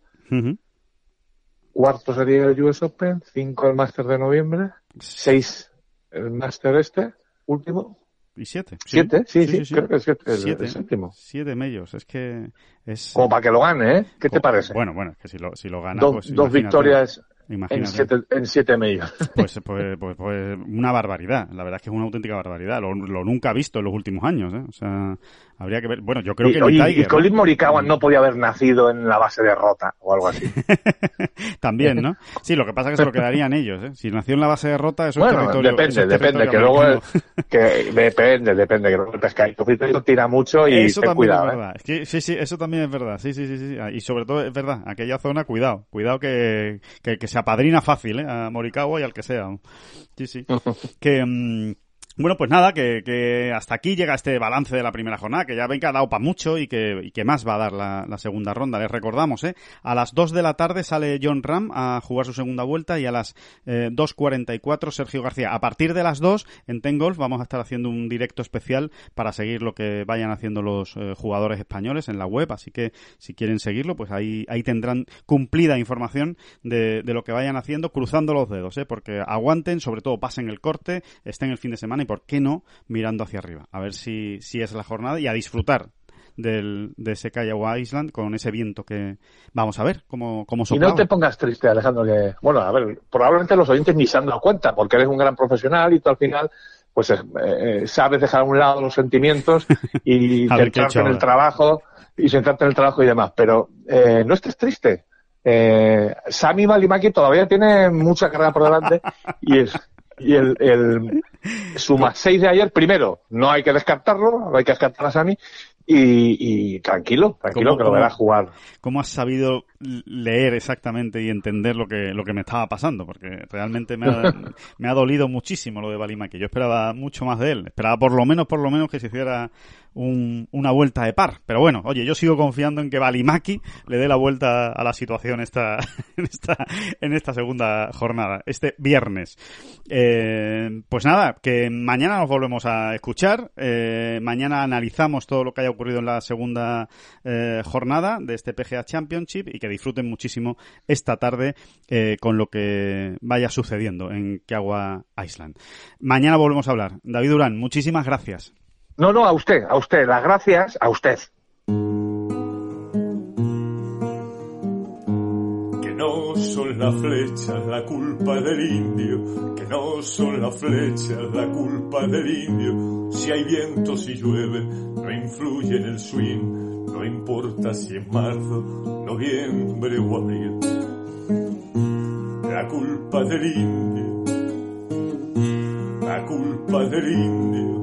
Cuarto sería el US Open, cinco el Master de noviembre, seis el Master este, último. ¿Y siete? ¿Siete? Sí, sí, creo que es siete, el, siete, séptimo. Siete medios, es que es... Como para que lo gane, ¿eh? ¿Qué te parece? Bueno, bueno, es que si lo, si lo gana, pues Dos victorias en siete, en siete medios. Pues, pues, pues, pues, una barbaridad. La verdad es que es una auténtica barbaridad. Lo, lo nunca visto en los últimos años. ¿eh? O sea, habría que ver. Bueno, yo creo que oye, Y Colin Morikawa no podía haber nacido en la base de Rota o algo así. También, ¿no? Sí, lo que pasa es que se lo quedarían ellos. ¿eh? Si nació en la base de Rota, eso bueno, es territorio. Depende, depende. Que luego. que, depende, depende. Que luego el pescadito tira mucho y eso ten cuidado. Es ¿eh? verdad. que, sí, sí, eso también es verdad. Sí, sí, sí, sí. Y sobre todo es verdad. Aquella zona, cuidado. Cuidado que, que, que se apadrina fácil, ¿eh? A Morikawa y al que sea. Sí, sí. que, mm, bueno, pues nada, que, que, hasta aquí llega este balance de la primera jornada, que ya ven que ha dado para mucho y que, que más va a dar la, la, segunda ronda. Les recordamos, ¿eh? A las 2 de la tarde sale John Ram a jugar su segunda vuelta y a las eh, 2.44 Sergio García. A partir de las 2 en Ten Golf vamos a estar haciendo un directo especial para seguir lo que vayan haciendo los eh, jugadores españoles en la web, así que si quieren seguirlo, pues ahí, ahí tendrán cumplida información de, de lo que vayan haciendo, cruzando los dedos, ¿eh? Porque aguanten, sobre todo pasen el corte, estén el fin de semana y por qué no mirando hacia arriba. A ver si, si es la jornada y a disfrutar del, de ese Kiowa Island con ese viento que vamos a ver cómo, cómo Y no te pongas triste, Alejandro, que, bueno, a ver, probablemente los oyentes ni se han dado cuenta, porque eres un gran profesional y tú al final, pues eh, eh, sabes dejar a un lado los sentimientos y centrarte en el trabajo y centrarte en el trabajo y demás. Pero eh, no estés triste. Eh, Sami Malimaki todavía tiene mucha carrera por delante y es, y el, el suma 6 de ayer, primero, no hay que descartarlo, no hay que descartar a Sami, y, y tranquilo, tranquilo que lo verás jugar. ¿Cómo has sabido leer exactamente y entender lo que, lo que me estaba pasando? Porque realmente me ha, me ha dolido muchísimo lo de Balimaki. Yo esperaba mucho más de él. Esperaba por lo menos, por lo menos que se hiciera un, una vuelta de par. Pero bueno, oye, yo sigo confiando en que Balimaki le dé la vuelta a la situación esta, en, esta, en esta segunda jornada, este viernes. Eh, pues nada, que mañana nos volvemos a escuchar. Eh, mañana analizamos todo lo que haya ocurrido en la segunda eh, jornada de este PGA Championship y que disfruten muchísimo esta tarde eh, con lo que vaya sucediendo en Kiawa Island. Mañana volvemos a hablar. David Durán, muchísimas gracias. No, no, a usted, a usted. Las gracias a usted. Que no son las flechas la culpa del indio, que no son las flechas la culpa del indio. Si hay viento, si llueve, no influye en el swing, no importa si es marzo, noviembre o abril. La culpa del indio culpa es del indio.